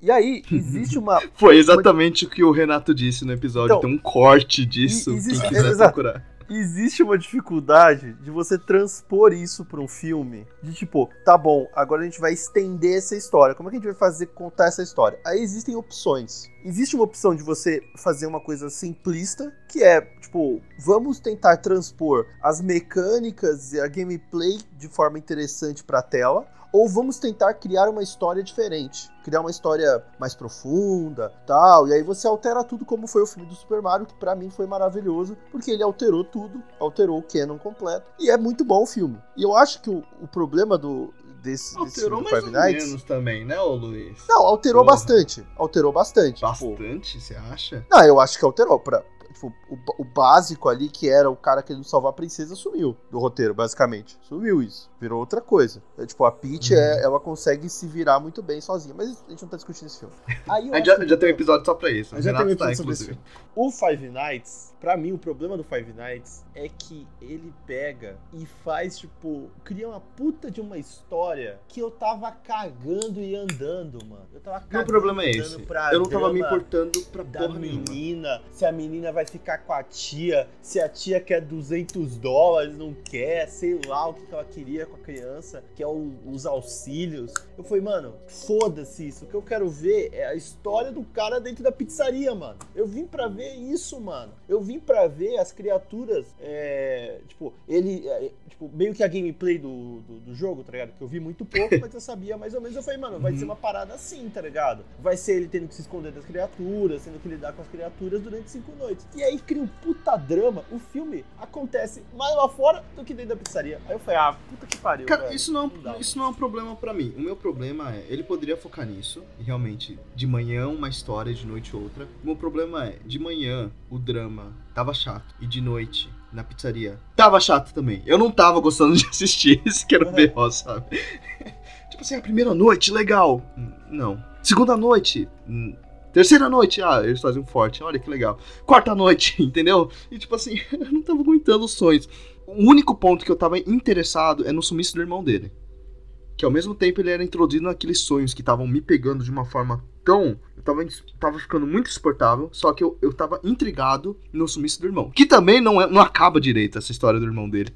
e aí, existe uma. Foi exatamente o que o Renato disse no episódio. Então, Tem um corte disso, existe- quem quiser exato. procurar. Existe uma dificuldade de você transpor isso pra um filme. De tipo, tá bom, agora a gente vai estender essa história. Como é que a gente vai fazer contar essa história? Aí existem opções. Existe uma opção de você fazer uma coisa simplista, que é, tipo, vamos tentar transpor as mecânicas e a gameplay de forma interessante pra tela. Ou vamos tentar criar uma história diferente. Criar uma história mais profunda, tal. E aí você altera tudo como foi o filme do Super Mario, que pra mim foi maravilhoso, porque ele alterou tudo, alterou o canon completo. E é muito bom o filme. E eu acho que o, o problema do desse, desse Alterou filme do mais Five ou Nights... menos também, né, ô Luiz? Não, alterou Porra. bastante. Alterou bastante. Tipo, Bastante, você acha? não, eu acho que alterou. Pra, tipo, o, o básico ali, que era o cara querendo salvar a princesa, sumiu do roteiro, basicamente. Sumiu isso. Virou outra coisa. É, tipo, a Peach, Uhum. é, ela consegue se virar muito bem sozinha. Mas a gente não tá discutindo esse filme. Aí eu A acho gente já, que- já tem um episódio só pra isso. já tem um tá, episódio sobre esse inclusive. filme. O Five Nights, pra mim, o problema do Five Nights é que ele pega e faz, tipo, cria uma puta de uma história que eu tava cagando e andando, mano. Eu tava cagando Meu problema é e andando esse. pra Eu não tava me importando pra da porra nenhuma. menina, se a menina vai vai ficar com a tia, se a tia quer 200 dólares, não quer, sei lá o que ela queria com a criança, que é o, os auxílios. Eu falei, mano, foda-se isso. O que eu quero ver é a história do cara dentro da pizzaria, mano. Eu vim para ver isso, mano. Eu vim para ver as criaturas, é, tipo, ele, é, tipo, meio que a gameplay do, do, do, jogo, tá ligado? Que eu vi muito pouco, mas eu sabia mais ou menos. Eu falei, mano, vai uhum. ser uma parada assim, tá ligado? Vai ser ele tendo que se esconder das criaturas, tendo que lidar com as criaturas durante cinco noites. E aí cria um puta drama. O filme acontece mais lá fora do que dentro da pizzaria. Aí eu falei, ah, puta que pariu. Cara, velho. isso não, não isso não é um problema para mim. O meu problema é, ele poderia focar nisso, realmente, de manhã uma história, de noite outra. O meu problema é, de manhã o drama tava chato, e de noite na pizzaria tava chato também. Eu não tava gostando de assistir esse que era o B.O., sabe? tipo assim, a primeira noite, legal. Não. Segunda noite, Terceira noite, ah, eles fazem um forte, olha que legal. Quarta noite, entendeu? E tipo assim, eu não tava aguentando os sonhos. O único ponto que eu tava interessado é no sumiço do irmão dele. Que ao mesmo tempo ele era introduzido naqueles sonhos que estavam me pegando de uma forma tão. Eu tava, tava ficando muito insuportável, só que eu, eu tava intrigado no sumiço do irmão. Que também não, é, não acaba direito essa história do irmão dele.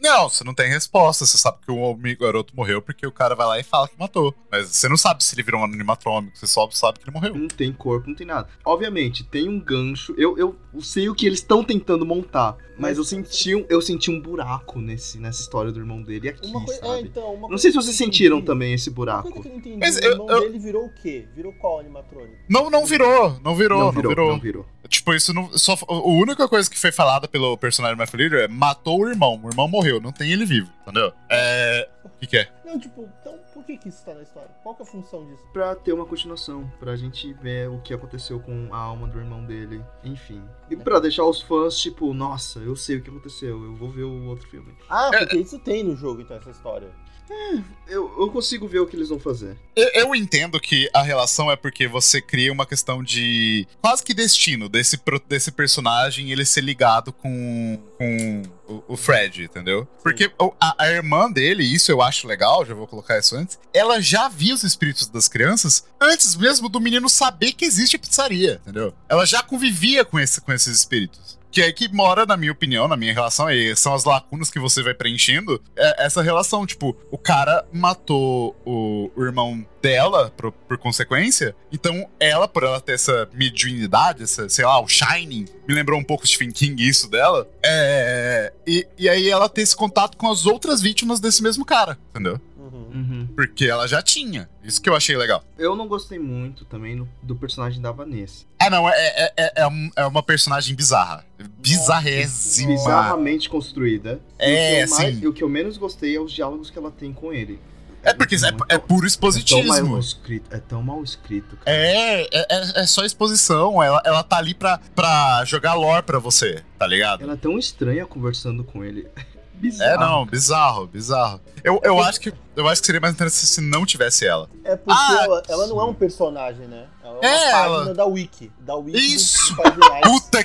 Não, você não tem resposta. Você sabe que o garoto morreu porque o cara vai lá e fala que matou. Mas você não sabe se ele virou um animatrônico, você só sabe que ele morreu. Não tem corpo, não tem nada. Obviamente, tem um gancho. Eu, eu sei o que eles estão tentando montar. Mas, eu senti, um, eu senti um buraco nesse, nessa história do irmão dele aqui, uma coisa, é, então, não sei se vocês sentiram também esse buraco. Uma coisa que eu entendi, Mas o irmão eu, dele virou o quê? Virou qual animatrônico? Não, não virou. Não virou, não virou. Não virou. Não virou. Tipo, isso não. Só, a única coisa que foi falada pelo personagem mais Leader é matou o irmão. O irmão morreu, não tem ele vivo, entendeu? É. O que, que é? Não, tipo, então por que, que isso tá na história? Qual que é a função disso? Pra ter uma continuação, pra gente ver o que aconteceu com a alma do irmão dele, enfim. E é. pra deixar os fãs, tipo, nossa, eu sei o que aconteceu, eu vou ver o outro filme. Ah, porque é. isso tem no jogo, então, essa história. É, eu, eu consigo ver o que eles vão fazer. Eu, eu, entendo que a relação é porque você cria uma questão de quase que destino desse, desse personagem ele ser ligado com, com o, o Fred, entendeu? Sim. Porque a, a, irmã dele, isso eu acho legal, já vou colocar isso antes, ela já via os espíritos das crianças antes mesmo do menino saber que existe a pizzaria, entendeu? Ela já convivia com, esse, com esses espíritos. Que é que mora, na minha opinião, na minha relação, e são as lacunas que você vai preenchendo, é essa relação. Tipo, o cara matou o, o irmão dela, por, por, consequência. Então, ela, por ela ter essa mediunidade, essa, sei lá, o Shining, me lembrou um pouco Stephen King isso dela. É, e, e aí ela ter esse contato com as outras vítimas desse mesmo cara, entendeu? Porque ela já tinha. Isso que eu achei legal. Eu não gostei muito também do personagem da Vanessa. Ah, não, é, é, é, é, é uma personagem bizarra. Bizarrésima. Bizarramente construída. É, e o, sim. Mais, e o que eu menos gostei é os diálogos que ela tem com ele. É porque é, é, puro expositismo. É tão mal escrito, é tão mal escrito cara. É, é, é só exposição. Ela, ela tá ali pra, pra jogar lore pra você, tá ligado? Ela é tão estranha conversando com ele. Bizarro. É, não, bizarro, bizarro. Eu, eu, acho que, eu acho que seria mais interessante se não tivesse ela. É porque ah, ela, ela não é um personagem, né? Ela é uma é, página ela... da Wiki. Da Wiki Isso! Do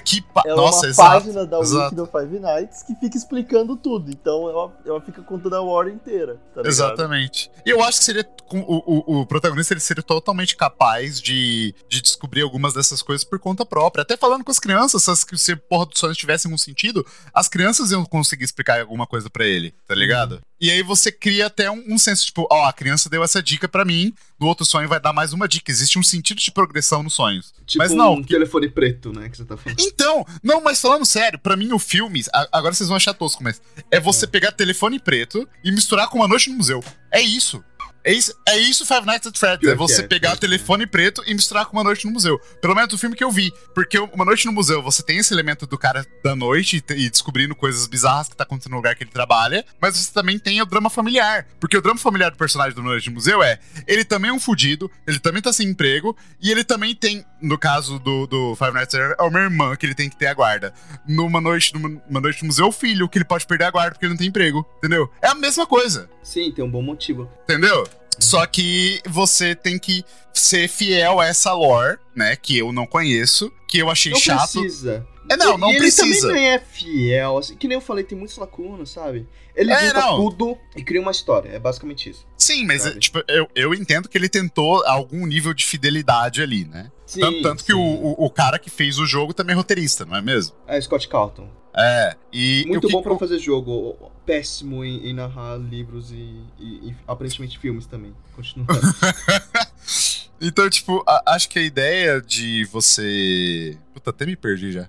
Que Nossa, é uma exato, página da exato. Wiki do Five Nights que fica explicando tudo. Então ela, ela fica contando a War inteira. Tá Exatamente. E eu acho que seria. O, o, o protagonista ele seria totalmente capaz de, de descobrir algumas dessas coisas por conta própria. Até falando com as crianças, se, se porra dos sonhos tivessem um sentido, as crianças iam conseguir explicar alguma coisa para ele, tá ligado? Uhum. E aí você cria até um, um senso, tipo, ó, oh, a criança deu essa dica para mim, no outro sonho vai dar mais uma dica. Existe um sentido de progressão nos sonhos. Tipo mas não. Um telefone preto, né? Que você tá falando. Então, não, mas falando sério, para mim o filme, agora vocês vão achar tosco, mas é você é. pegar telefone preto e misturar com uma noite no museu. É isso. É isso, é isso Five Nights at Freddy's. É você é, pegar o telefone preto e misturar com Uma Noite no Museu. Pelo menos o filme que eu vi. Porque Uma Noite no Museu, você tem esse elemento do cara da noite e, descobrindo coisas bizarras que tá acontecendo no lugar que ele trabalha. Mas você também tem o drama familiar. Porque o drama familiar do personagem do Uma Noite no Museu é... Ele também é um fudido, ele também tá sem emprego. E ele também tem, no caso do, do Five Nights at Freddy's, é uma irmã que ele tem que ter a guarda. Numa noite, numa noite no museu, o filho que ele pode perder a guarda porque ele não tem emprego. Entendeu? É a mesma coisa. Sim, tem um bom motivo. Entendeu? Só que você tem que ser fiel a essa lore, né? Que eu não conheço, que eu achei não chato. Precisa. É, não, não e precisa. Ele também é fiel, assim, que nem eu falei, tem muitas lacunas, sabe? Ele é, junta tudo e cria uma história, é basicamente isso. Sim, mas tipo, eu, eu entendo que ele tentou algum nível de fidelidade ali, né? Sim, tanto, tanto que o, o, o cara que fez o jogo também é roteirista, não é mesmo? É Scott Calton. É. E Muito que- bom pra o- fazer jogo. Péssimo em, em narrar livros e, e- e aparentemente filmes também. Continua. Então, tipo, a- acho que a ideia de você. Puta, até me perdi já.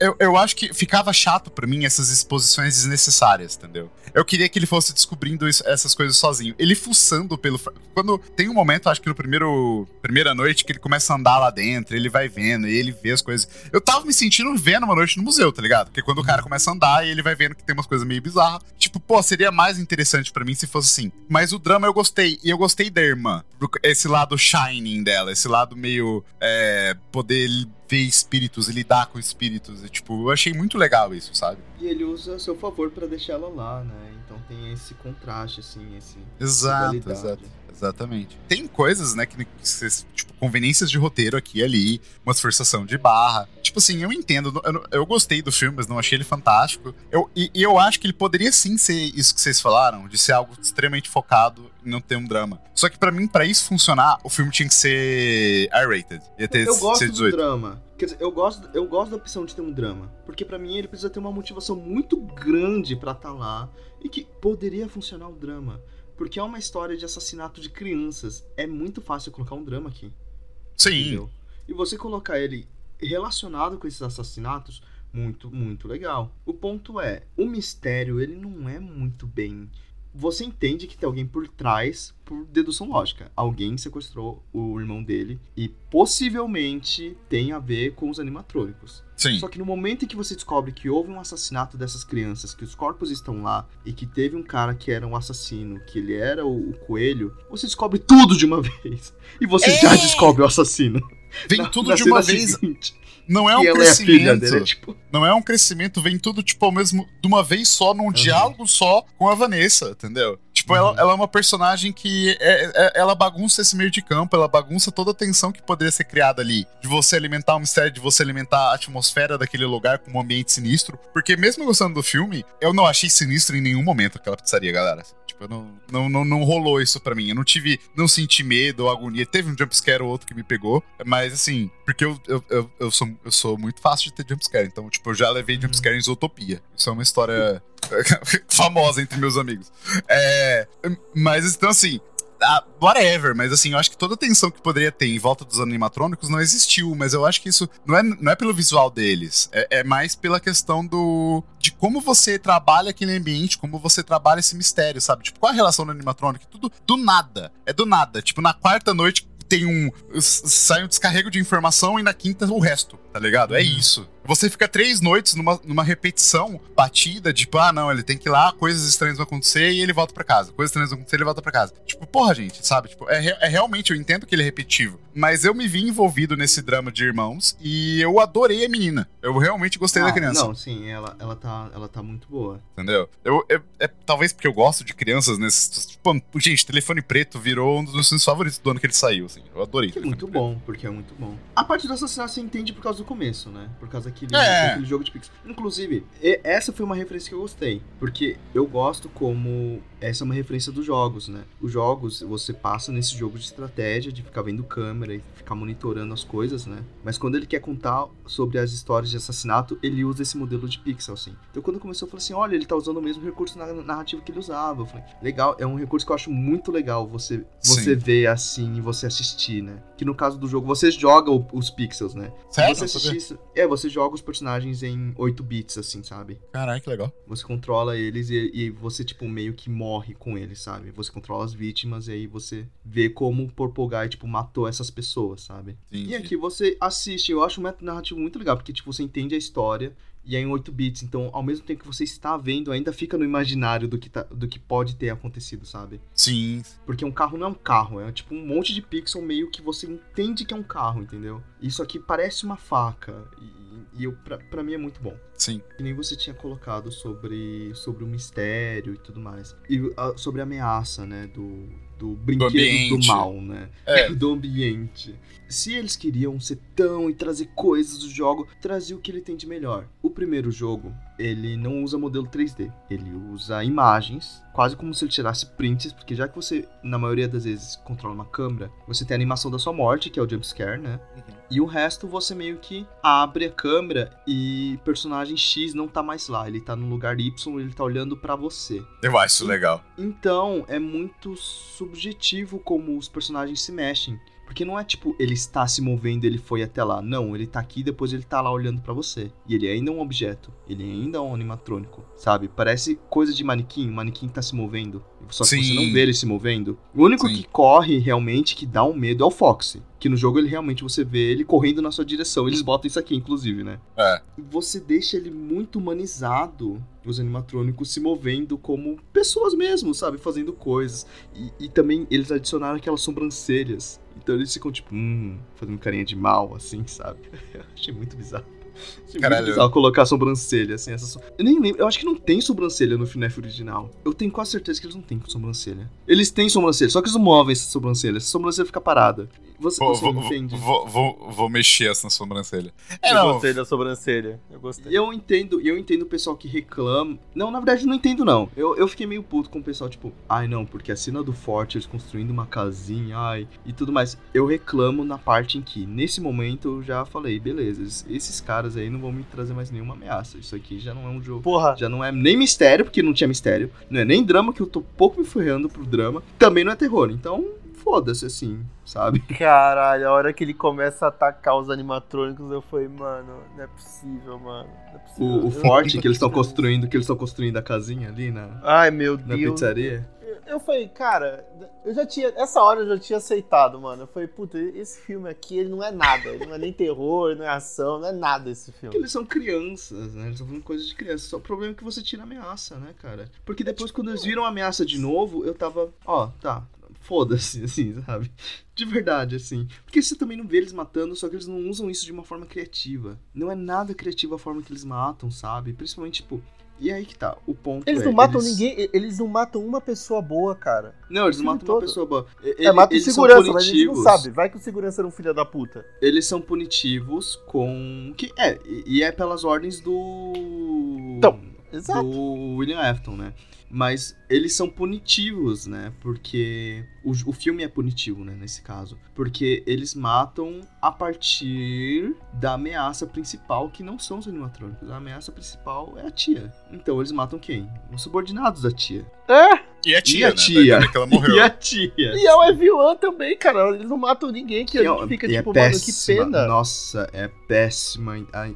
Eu, eu acho que ficava chato pra mim essas exposições desnecessárias, entendeu? Eu queria que ele fosse descobrindo isso- essas coisas sozinho. Ele fuçando pelo. Quando tem um momento, acho que no primeiro. Primeira noite, que ele começa a andar lá dentro, ele vai vendo e ele vê as coisas. Eu tava me sentindo vendo uma noite no museu, tá ligado? Porque quando o cara começa a andar e ele vai vendo que tem umas coisas meio bizarras. Tipo, pô, seria mais interessante pra mim se fosse assim. Mas o drama eu gostei. E eu gostei da irmã. Esse lado shining dela, esse lado meio. É, poder ver espíritos e lidar com espíritos. E, tipo, eu achei muito legal isso, sabe? e ele usa a seu favor pra deixar ela lá, né? Tem esse contraste, assim, esse. Exato, exato. Exatamente. Tem coisas, né, que, tipo, conveniências de roteiro aqui e ali, umas forçação de barra. Tipo assim, eu entendo, eu, eu gostei do filme, mas não achei ele fantástico. Eu, e, eu acho que ele poderia sim ser isso que vocês falaram, de ser algo extremamente focado e não ter um drama. Só que pra mim, pra isso funcionar, o filme tinha que ser R-rated. Ia ter Eu gosto ser do 18. drama. Quer dizer, eu gosto, eu gosto da opção de ter um drama. Porque pra mim ele precisa ter uma motivação muito grande pra estar lá. E que poderia funcionar o drama. Porque é uma história de assassinato de crianças. É muito fácil colocar um drama aqui. Sim. entendeu? E você colocar ele relacionado com esses assassinatos, muito, muito legal. O ponto é, o mistério, ele não é muito bem. Você entende que tem alguém por trás por dedução lógica. Alguém sequestrou o irmão dele e possivelmente tem a ver com os animatrônicos. Sim. Só que no momento em que você descobre que houve um assassinato dessas crianças, que os corpos estão lá e que teve um cara que era um assassino, que ele era o, o coelho, você descobre tudo de uma vez. E você já É! descobre o assassino. Vem Na- tudo na de uma vez. seguinte, Não é um ela é a filha crescimento. dele. É tipo, Não é um crescimento, vem tudo, tipo, ao mesmo. de uma vez só, num diálogo só com a Vanessa, entendeu? Tipo, ela, Uhum. ela é uma personagem que. É, é- ela bagunça esse meio de campo, ela bagunça toda a tensão que poderia ser criada ali. De você alimentar o mistério, de você alimentar a atmosfera daquele lugar com um ambiente sinistro. Porque mesmo gostando do filme, eu não achei sinistro em nenhum momento aquela pizzaria, galera. Tipo, não, não, não, não rolou isso pra mim. Eu não tive. Não senti medo ou agonia. Teve um jumpscare ou outro que me pegou. Mas assim, porque eu, eu, eu, eu sou, eu sou muito fácil de ter jumpscare. Então, tipo, eu já levei jumpscare em Zootopia. Isso é uma história famosa entre meus amigos. É, mas então assim. Ah, whatever, mas assim, eu acho que toda a tensão que poderia ter em volta dos animatrônicos não existiu, mas eu acho que isso não é, não é pelo visual deles, é, é mais pela questão do de como você trabalha aquele ambiente, como você trabalha esse mistério, sabe? Tipo, qual a relação do animatrônico? Tudo do nada, é do nada. Tipo, na quarta noite tem um. sai um descarrego de informação e na quinta o resto, tá ligado? É isso. Você fica três noites numa, numa repetição batida, tipo, ah, não, ele tem que ir lá, coisas estranhas vão acontecer e ele volta pra casa. Coisas estranhas vão acontecer e ele volta pra casa. Tipo, porra, gente, sabe? Tipo, é, é realmente, eu entendo que ele é repetitivo. Mas eu me vi envolvido nesse drama de irmãos e eu adorei a menina. Eu realmente gostei da ah, criança. Não, sim, ela, ela, tá, ela tá muito boa. Entendeu? Eu, eu- é, talvez porque eu gosto de crianças nesses. Tipo, gente, Telefone Preto virou um dos meus filmes favoritos do ano que ele saiu, assim. Eu adorei. Que é muito Preto. bom, porque é muito bom. A parte do assassinato você entende por causa do começo, né? Por causa daquele, É. daquele jogo de pixel. Inclusive, essa foi uma referência que eu gostei. Porque eu gosto como. Essa é uma referência dos jogos, né? Os jogos, você passa nesse jogo de estratégia, de ficar vendo câmera e ficar monitorando as coisas, né? Mas quando ele quer contar sobre as histórias de assassinato, ele usa esse modelo de pixel, assim. Então quando começou, eu falei assim: olha, ele tá usando o mesmo recurso na narrativa que ele usava. Eu falei, legal, é um recurso que eu acho muito legal você, você Sim. ver assim e você assistir, né? Que no caso do jogo, você joga o- os pixels, né? Sério? você isso. É, você joga os personagens em 8 bits, assim, sabe? Caralho, que legal. Você controla eles e, e você, tipo, meio que morre com eles, sabe? Você controla as vítimas e aí você vê como o Porpogai, tipo, matou essas pessoas, sabe? Sim, E aqui você assiste, eu acho o método narrativo muito legal, porque, tipo, você entende a história e é em 8 bits, então, ao mesmo tempo que você está vendo, ainda fica no imaginário do que, tá, do que pode ter acontecido, sabe? Sim. Porque um carro não é um carro, é tipo um monte de pixel meio que você entende que é um carro, entendeu? Isso aqui parece uma faca e, e eu, pra, pra mim é muito bom. Sim. Que nem você tinha colocado sobre, sobre o mistério e tudo mais. E a- sobre a ameaça, né, do, do brinquedo do, ambiente. mal, né? É. Do ambiente. Se eles queriam ser tão e trazer coisas do jogo, trazia o que ele tem de melhor. O primeiro jogo, ele não usa modelo 3D. Ele usa imagens, quase como se ele tirasse prints, porque já que você, na maioria das vezes, controla uma câmera, você tem a animação da sua morte, que é o jumpscare, né? E o resto você meio que abre a câmera e personagem X não tá mais lá, ele tá no lugar Y, ele tá olhando pra você. Eu acho isso legal. Então, é muito subjetivo como os personagens se mexem. Porque não é tipo, ele está se movendo, ele foi até lá. Não, ele tá aqui depois ele tá lá olhando pra você. E ele ainda é um objeto. Ele ainda é um animatrônico, sabe? Parece coisa de manequim, o manequim tá se movendo. Só que Sim. você não vê ele se movendo. O único Sim. que corre realmente, que dá um medo, é o Foxy. Que no jogo ele realmente você vê ele correndo na sua direção. Eles botam isso aqui, inclusive, né? É. você deixa ele muito humanizado, os animatrônicos se movendo como pessoas mesmo, sabe? Fazendo coisas. E, e também eles adicionaram aquelas sobrancelhas. Então eles ficam tipo, hum, fazendo carinha de mal, assim, sabe? Eu achei muito bizarro. Achei Caralho. muito bizarro colocar sobrancelha, assim, essa so- Eu nem lembro, eu acho que não tem sobrancelha no FNAF original. Eu tenho quase certeza que eles não têm sobrancelha. Eles têm sobrancelha, só que eles não movem essa sobrancelha. Essa sobrancelha fica parada. Você, Vou, você vou, entende? vou, vou, vou mexer essa sobrancelha. É, eu não. gostei da sobrancelha. Eu gostei. E eu entendo, eu entendo o pessoal que reclama. Não, na verdade, não entendo, não. Eu, eu fiquei meio puto com o pessoal, tipo, ai não, porque a cena do forte, eles construindo uma casinha, ai, e tudo mais. Eu reclamo na parte em que, nesse momento, eu já falei, beleza, es- esses caras aí não vão me trazer mais nenhuma ameaça. Isso aqui já não é um jogo. Porra, Já não é nem mistério, porque não tinha mistério. Não é nem drama, que eu tô pouco me ferrando pro drama. Também não é terror. Então, foda-se, assim, sabe? caralho, a hora que ele começa a atacar os animatrônicos, eu falei, mano, não é possível, mano. Não é possível. O, o forte que eles estão construindo, que eles estão construindo a casinha ali na, Ai, meu na Deus. pizzaria. Eu- Eu falei, cara, eu já tinha. Essa hora eu já tinha aceitado, mano. Eu falei, puta, esse filme aqui, ele não é nada. Ele não é nem terror, não é ação, não é nada esse Porque filme. eles são crianças, né? Eles estão falando coisas de criança. Só o problema é que você tira a ameaça, né, cara? Porque depois, quando eles viram a ameaça de novo, eu tava, ó, tá, foda-se, assim, sabe? De verdade, assim. Porque você também não vê eles matando, só que eles não usam isso de uma forma criativa. Não é nada criativa a forma que eles matam, sabe? Principalmente, tipo. E aí que tá, o ponto Eles é, não matam eles- ninguém, eles não matam uma pessoa boa, cara. Não, eles o filme matam uma todo. pessoa boa. É, mata o eles são segurança, mas a gente não sabe. Vai que o segurança era um filho da puta. Eles são punitivos com. que É, e e é pelas ordens do. Então, Exato. do William Afton, né? Mas eles são punitivos, né? Porque o, o filme é punitivo, né? Nesse caso. Porque eles matam a partir da ameaça principal, que não são os animatrônicos. A ameaça principal é a tia. Então eles matam quem? Os subordinados da tia. É, E a tia, E a né? tia? Que ela morreu. E a tia. e ela é vilã também, cara. Eles não matam ninguém, que a Que é- gente fica e é tipo, mano, que pena. Nossa, é péssima. Ai,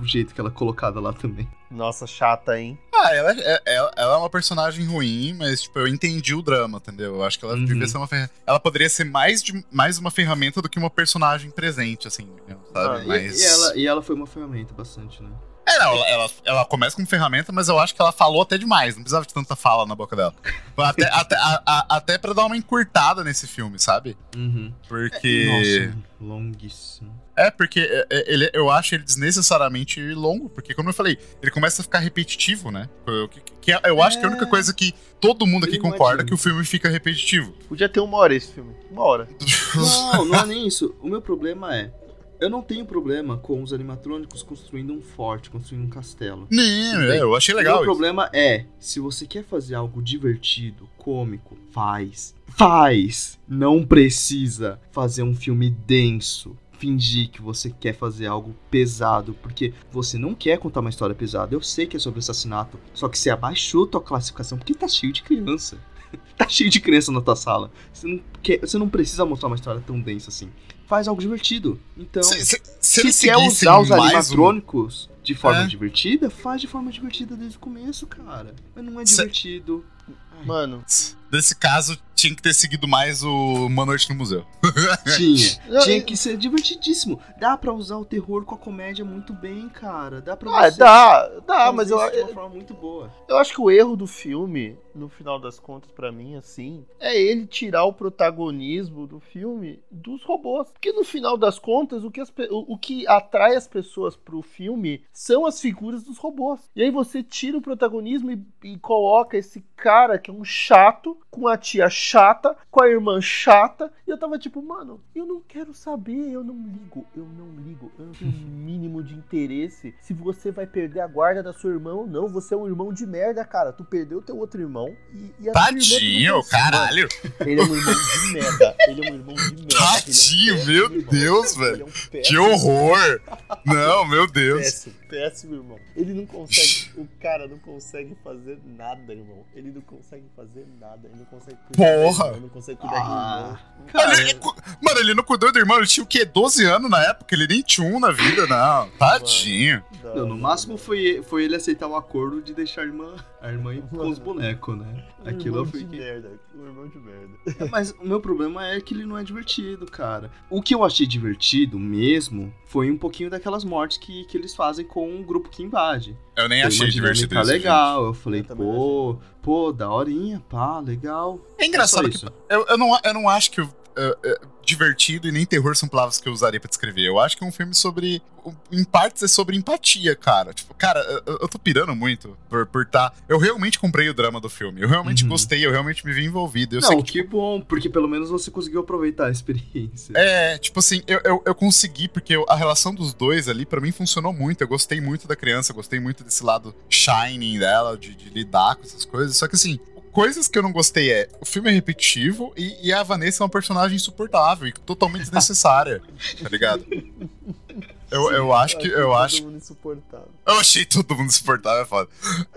o jeito que ela é colocada lá também. Nossa, chata, hein? Ah, ela, é- ela, ela é uma personagem ruim, mas, tipo, eu entendi o drama, entendeu? Eu acho que ela Uhum. devia ser uma ferramenta. Ela poderia ser mais, de, mais uma ferramenta do que uma personagem presente, assim, sabe? Ah, E- mas... E, ela, e ela foi uma ferramenta bastante, né? É, não, ela, ela, ela começa como ferramenta, mas eu acho que ela falou até demais. Não precisava de tanta fala na boca dela. Até, até, a- a- até pra dar uma encurtada nesse filme, sabe? Uhum. Porque. Nossa, longuíssimo. É, porque é, é, ele, eu acho ele desnecessariamente longo, porque, como eu falei, ele começa a ficar repetitivo, né? Eu, que, que é- eu acho que a única coisa que todo mundo aqui concorda é que o filme fica repetitivo. Podia ter uma hora esse filme. Uma hora. Não, não é nem isso. O meu problema é. Eu não tenho problema com os animatrônicos construindo um forte, construindo um castelo. Não, é, eu achei legal o meu isso. problema é, se você quer fazer algo divertido, cômico, faz. Faz! Não precisa fazer um filme denso. Fingir que você quer fazer algo pesado, porque você não quer contar uma história pesada. Eu sei que é sobre assassinato, só que você abaixou tua classificação porque tá cheio de criança. tá cheio de criança na tua sala. Você não, quer, você não precisa mostrar uma história tão densa assim. Faz algo divertido. Então, Se, se, se se quer usar os mais um... animatrônicos de forma É. divertida, faz de forma divertida desde o começo, cara. Mas não é divertido. Mano. Nesse caso, tinha que ter seguido mais o Uma Noite no Museu. Tinha. Tinha que ser divertidíssimo. Dá pra usar o terror com a comédia muito bem, cara. Dá pra Ah, dá, dá, mas eu, isso de uma forma muito boa. eu acho que o erro do filme, no final das contas, pra mim, assim, é ele tirar o protagonismo do filme dos robôs. Porque no final das contas, o que, as o, o que atrai as pessoas pro filme são as figuras dos robôs. E aí você tira o protagonismo e, e coloca esse cara que é um chato, com a tia chata com a irmã chata, e eu tava tipo, mano, eu não quero saber, eu não ligo, eu não ligo, eu não tenho o mínimo de interesse se você vai perder a guarda da sua irmã ou não. Você é um irmão de merda, cara. Tu perdeu teu outro irmão e, e a irmã Tadinho, consegue- caralho. Ele é um irmão de merda. Ele é um irmão de merda. Tadinho, é um meu irmão. Deus, velho. é um Que horror. Não, meu Deus. Péssimo, péssimo, irmão. Ele não consegue. o cara não consegue fazer nada, irmão. Ele não consegue fazer nada. Ele não consegue cuidar Porra! irmã, não consegue cuidar Ah, do irmão. Ele- ele mano, ele não cuidou do irmão, ele tinha o quê? 12 anos na época? Ele nem tinha um na vida, não. Tadinho. Não, no máximo foi, foi ele aceitar o acordo de deixar a irmã, a irmã ir com os bonecos, né? Um Aquilo irmão eu de fiquei. merda. Um irmão de merda. Mas o meu problema é que ele não é divertido, cara. O que eu achei divertido mesmo foi um pouquinho daquelas mortes que, que eles fazem com o grupo que invade. Eu nem Foi achei divertido dinâmica isso. legal. Eu falei, Eu pô, pô, daorinha, pá, legal. gente. É engraçado que isso. eu, eu, não, eu não acho que o- é, é, divertido e nem terror são palavras que eu usaria pra descrever. Eu acho que é um filme sobre. Em partes é sobre empatia, cara. Tipo, cara, eu, eu tô pirando muito por, por tá. Eu realmente comprei o drama do filme. Eu realmente Uhum. gostei, eu realmente me vi envolvido. Eu não, sei que, que bom, porque pelo menos você conseguiu aproveitar a experiência. É, tipo assim, eu, eu, eu consegui, porque eu- a relação dos dois ali, pra mim, funcionou muito. Eu gostei muito da criança, gostei muito desse lado shining dela, de, de lidar com essas coisas. Só que assim, coisas que eu não gostei é, o filme é repetitivo e, e a Vanessa é uma personagem insuportável e totalmente desnecessária, tá ligado? Eu, eu acho que, eu todo acho mundo insuportável. eu achei todo mundo insuportável, é foda.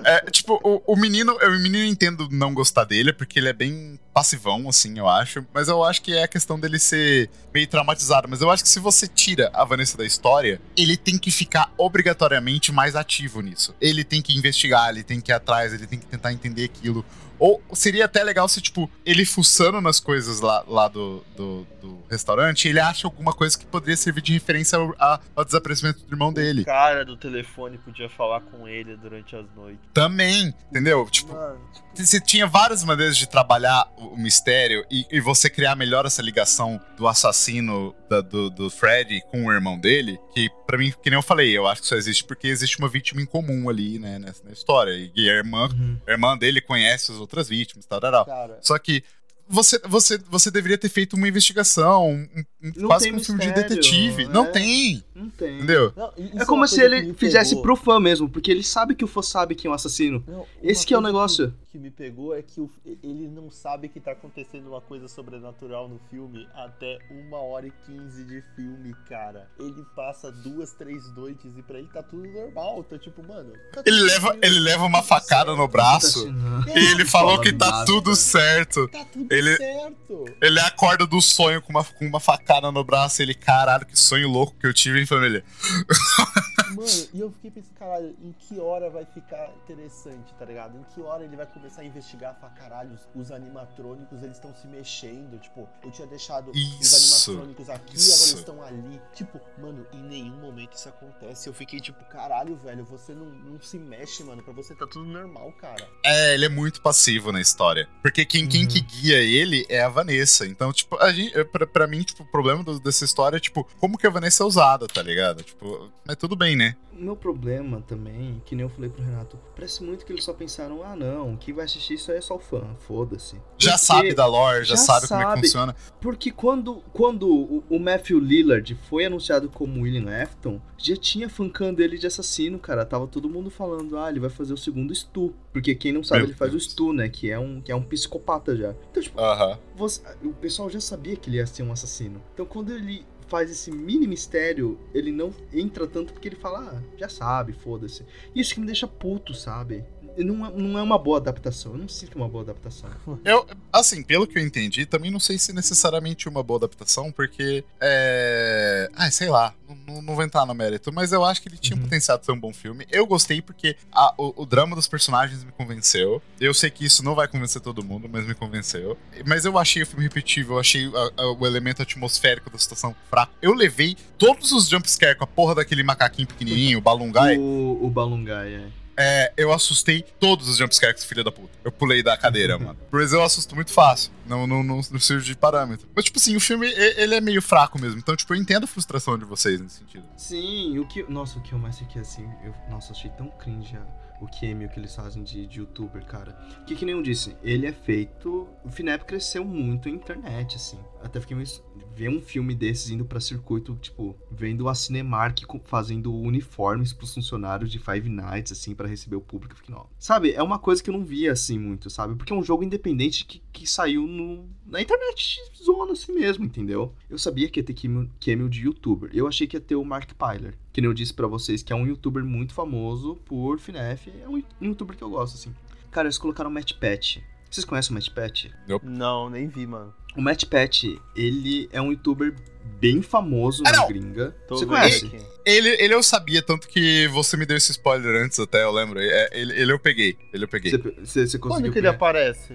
É, tipo, o, o menino, eu, o menino entendo não gostar dele, porque ele é bem passivão, assim, eu acho. Mas eu acho que é a questão dele ser meio traumatizado. Mas eu acho que se você tira a Vanessa da história, ele tem que ficar obrigatoriamente mais ativo nisso. Ele tem que investigar, ele tem que ir atrás, ele tem que tentar entender aquilo. Ou seria até legal se, tipo, ele fuçando nas coisas lá, lá do, do, do restaurante, ele acha alguma coisa que poderia servir de referência ao, ao desaparecimento do irmão dele. O cara do telefone podia falar com ele durante as noites. Também, entendeu? Tipo, Mano, tipo, você tinha várias maneiras de trabalhar o o mistério e, e você criar melhor essa ligação do assassino da- do, do Fred com o irmão dele, que pra mim, que nem eu falei, eu acho que só existe porque existe uma vítima em comum ali, né, nessa na história. E a irmã, Uhum. a irmã dele conhece as outras vítimas, tal, tal, tal. cara. Só que você, você, você deveria ter feito uma investigação, um- Não quase que um filme de detetive. é. Não tem, Não tem. entendeu? Não, É uma como se que ele fizesse pegou. pro fã mesmo, porque ele sabe que o fã sabe quem é o assassino. Não, Esse que é o negócio. Que, que me pegou é que o- ele não sabe que tá acontecendo uma coisa sobrenatural no filme até uma hora e quinze de filme, cara. Ele passa duas, três noites e pra ele tá tudo normal. Tá tipo, mano. tá Ele leva, ele leva uma facada certo, no braço Tá e ele falou Fala que tá tudo certo. Tá tudo Ele- certo. Ele acorda do sonho com uma, com uma facada no braço. Ele, caralho, que sonho louco que eu tive, hein, família? Mano, e eu fiquei pensando, caralho, em que hora vai ficar interessante, tá ligado? Em que hora ele vai começar a investigar, falar, caralho, os, os animatrônicos, eles estão se mexendo, tipo, eu tinha deixado Isso, os animatrônicos aqui, isso. agora eles estão ali. Tipo, mano, em nenhum momento isso acontece. Eu fiquei tipo, caralho, velho, você não, não se mexe, mano, pra você tá tudo normal, cara. É, ele é muito passivo na história. Porque quem, quem Uhum. que guia ele é a Vanessa. Então, tipo, a gente, pra, pra mim, tipo, o problema do- dessa história é, tipo, como que a Vanessa é usada, tá ligado? Tipo, mas tudo bem, né? O meu problema também, que nem eu falei pro Renato, parece muito que eles só pensaram, ah não, quem vai assistir isso aí é só o fã, foda-se. Já Porque- sabe da lore, já, já sabe, como é que sabe. funciona. Porque quando, quando o, Matthew Lillard foi anunciado como William Afton, já tinha fancando ele de assassino, cara. Tava todo mundo falando, ah, ele vai fazer o segundo Stu. Porque quem não sabe, Meu ele faz Deus. o Stu, né? Que é um, que é um psicopata já. Então, tipo, Aham. você- o pessoal já sabia que ele ia ser um assassino. Então, quando ele faz esse mini mistério, ele não entra tanto porque ele fala, ah, já sabe, foda-se. Isso que me deixa puto, sabe? Não é, não é uma boa adaptação. Eu não sinto uma boa adaptação. Eu, assim, pelo que eu entendi, também não sei se necessariamente uma boa adaptação, porque é. Ah, sei lá, não, não- vou entrar no mérito, mas eu acho que ele tinha Uhum. potencial de ser um bom filme. Eu gostei porque a- o, o drama dos personagens me convenceu. Eu sei que isso não vai convencer todo mundo, mas me convenceu. Mas eu achei o filme repetitivo, eu achei a- a- o elemento atmosférico da situação fraco. Eu levei todos os jumpscares com a porra daquele macaquinho pequenininho, o Balungai. O, o Balungai, é. É, eu assustei todos os jumpscares, filha da puta. Eu pulei da cadeira, mano. Mas eu assusto muito fácil. Não, não, não, não sirvo de parâmetro. Mas, tipo assim, o filme, ele é meio fraco mesmo. Então, tipo, eu entendo a frustração de vocês nesse sentido. Sim, o que. Nossa, o que eu mais fiquei assim. Eu, nossa, achei tão cringe a, o cameo que eles fazem de, de youtuber, cara. Que que nem eu disse, ele é feito. O Finep cresceu muito em internet, assim. Até fiquei meio. Ver um filme desses indo pra circuito, tipo, vendo a Cinemark fazendo uniformes pros funcionários de Five Nights, assim, pra receber o público. Fiquei, não. Sabe, é uma coisa que eu não via assim muito, sabe? Porque é um jogo independente que, que saiu no, na internet zona assim mesmo, entendeu? Eu sabia que ia ter cameo de youtuber. Eu achei que ia ter o Mark Pyler. Que nem eu disse pra vocês, que é um youtuber muito famoso por FNAF. É um, youtuber que eu gosto, assim. Cara, eles colocaram o Matt Pat. Vocês conhecem o Matt Pat? Não, nem vi, mano. O Matt Pat, ele é um youtuber bem famoso Ah, na não. gringa. Tô Você conhece? Ele, ele eu sabia, tanto que você me deu esse spoiler antes até, eu lembro. É, ele, ele eu peguei, ele eu peguei. Você, você, você conseguiu Quando que ele pegar? aparece?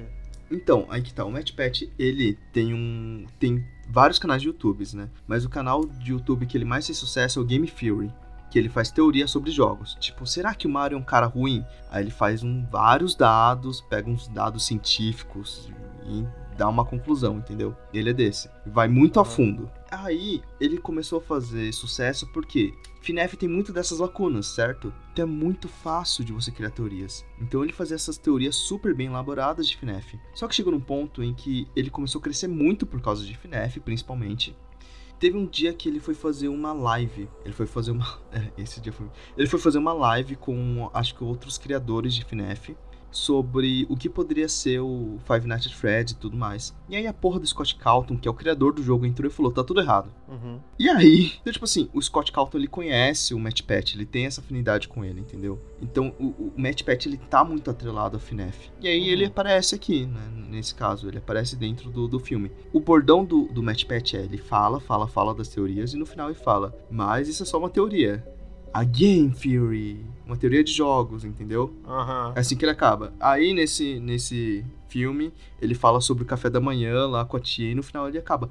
Então, aí que tá. O Matt Pat, ele tem um. tem vários canais de YouTubes, né? Mas o canal de YouTube que ele mais fez sucesso é o Game Theory. Que ele faz teoria sobre jogos. Tipo, será que o Mario é um cara ruim? Aí ele faz um, vários dados, pega uns dados científicos dá uma conclusão, entendeu? Ele é desse. Vai muito a fundo. Aí ele começou a fazer sucesso porque FNAF tem muito dessas lacunas, certo? Então é muito fácil de você criar teorias. Então ele fazia essas teorias super bem elaboradas de FNAF. Só que chegou num ponto em que ele começou a crescer muito por causa de FNAF, principalmente. Teve um dia que ele foi fazer uma live. Ele foi fazer uma. É, esse dia foi. Ele foi fazer uma live com, acho que outros criadores de FNAF. Sobre o que poderia ser o Five Nights at Freddy's e tudo mais. E aí a porra do Scott Calton, que é o criador do jogo, entrou e falou: tá tudo errado. Uhum. E aí, então, tipo assim, o Scott Calton ele conhece o Matt Pat, ele tem essa afinidade com ele, entendeu? Então o, o Matt Pat ele tá muito atrelado ao FNAF. E aí Uhum. ele aparece aqui, né? Nesse caso, ele aparece dentro do, do filme. O bordão do, do Matt Pat é: ele fala, fala, fala das teorias e no final ele fala, mas isso é só uma teoria. A Game Theory, uma teoria de jogos, entendeu? Aham. É assim que ele acaba. Aí nesse, nesse filme, ele fala sobre o café da manhã lá com a tia e no final ele acaba.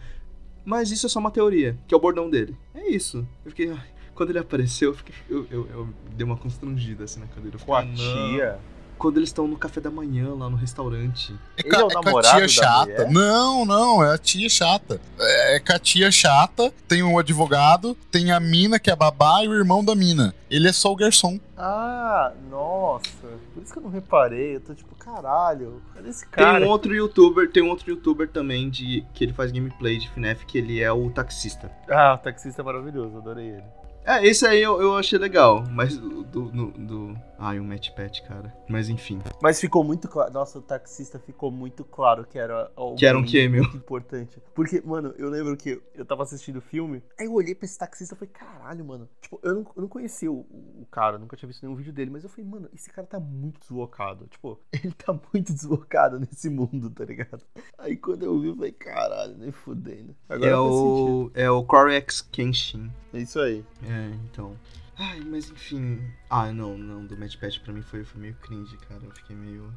Mas isso é só uma teoria, que é o bordão dele. É isso. Eu fiquei. Quando ele apareceu, eu, fiquei, eu, eu, eu dei uma constrangida assim na cadeira. Eu Com a tia. Quando eles estão no café da manhã lá no restaurante. É, Ele é o com a namorado tia da chata. mulher? Não, não, é a tia chata. É, é com a tia chata, tem o advogado, tem a mina que é a babá e o irmão da mina. Ele é só o garçom. Ah, nossa. Por isso que eu não reparei. Eu tô tipo, caralho. Cadê esse Tem cara? um outro youtuber, tem um outro youtuber também de que ele faz gameplay de FNAF, que ele é o taxista. Ah, o taxista é maravilhoso. Adorei ele. É, esse aí eu, eu achei legal, mas do, do, do... Ai, o Matt Pat, cara. Mas enfim. Mas ficou muito claro. Nossa, o taxista ficou muito claro que era alguém Que era um cameo. muito importante. Porque, mano, eu lembro que eu tava assistindo o filme, aí eu olhei pra esse taxista e falei, caralho, mano. Tipo, eu não, eu não conhecia o, o cara, nunca tinha visto nenhum vídeo dele, mas eu falei, mano, esse cara tá muito deslocado. Tipo, ele tá muito deslocado nesse mundo, tá ligado? Aí quando eu vi, eu falei, caralho, nem fudendo. Agora é o. É o Corey X Kenshin. sentido. É isso aí. É, então. Ai, mas enfim. Ah, não, não. Do Matt Pat pra mim foi, foi meio cringe, cara. Eu fiquei meio.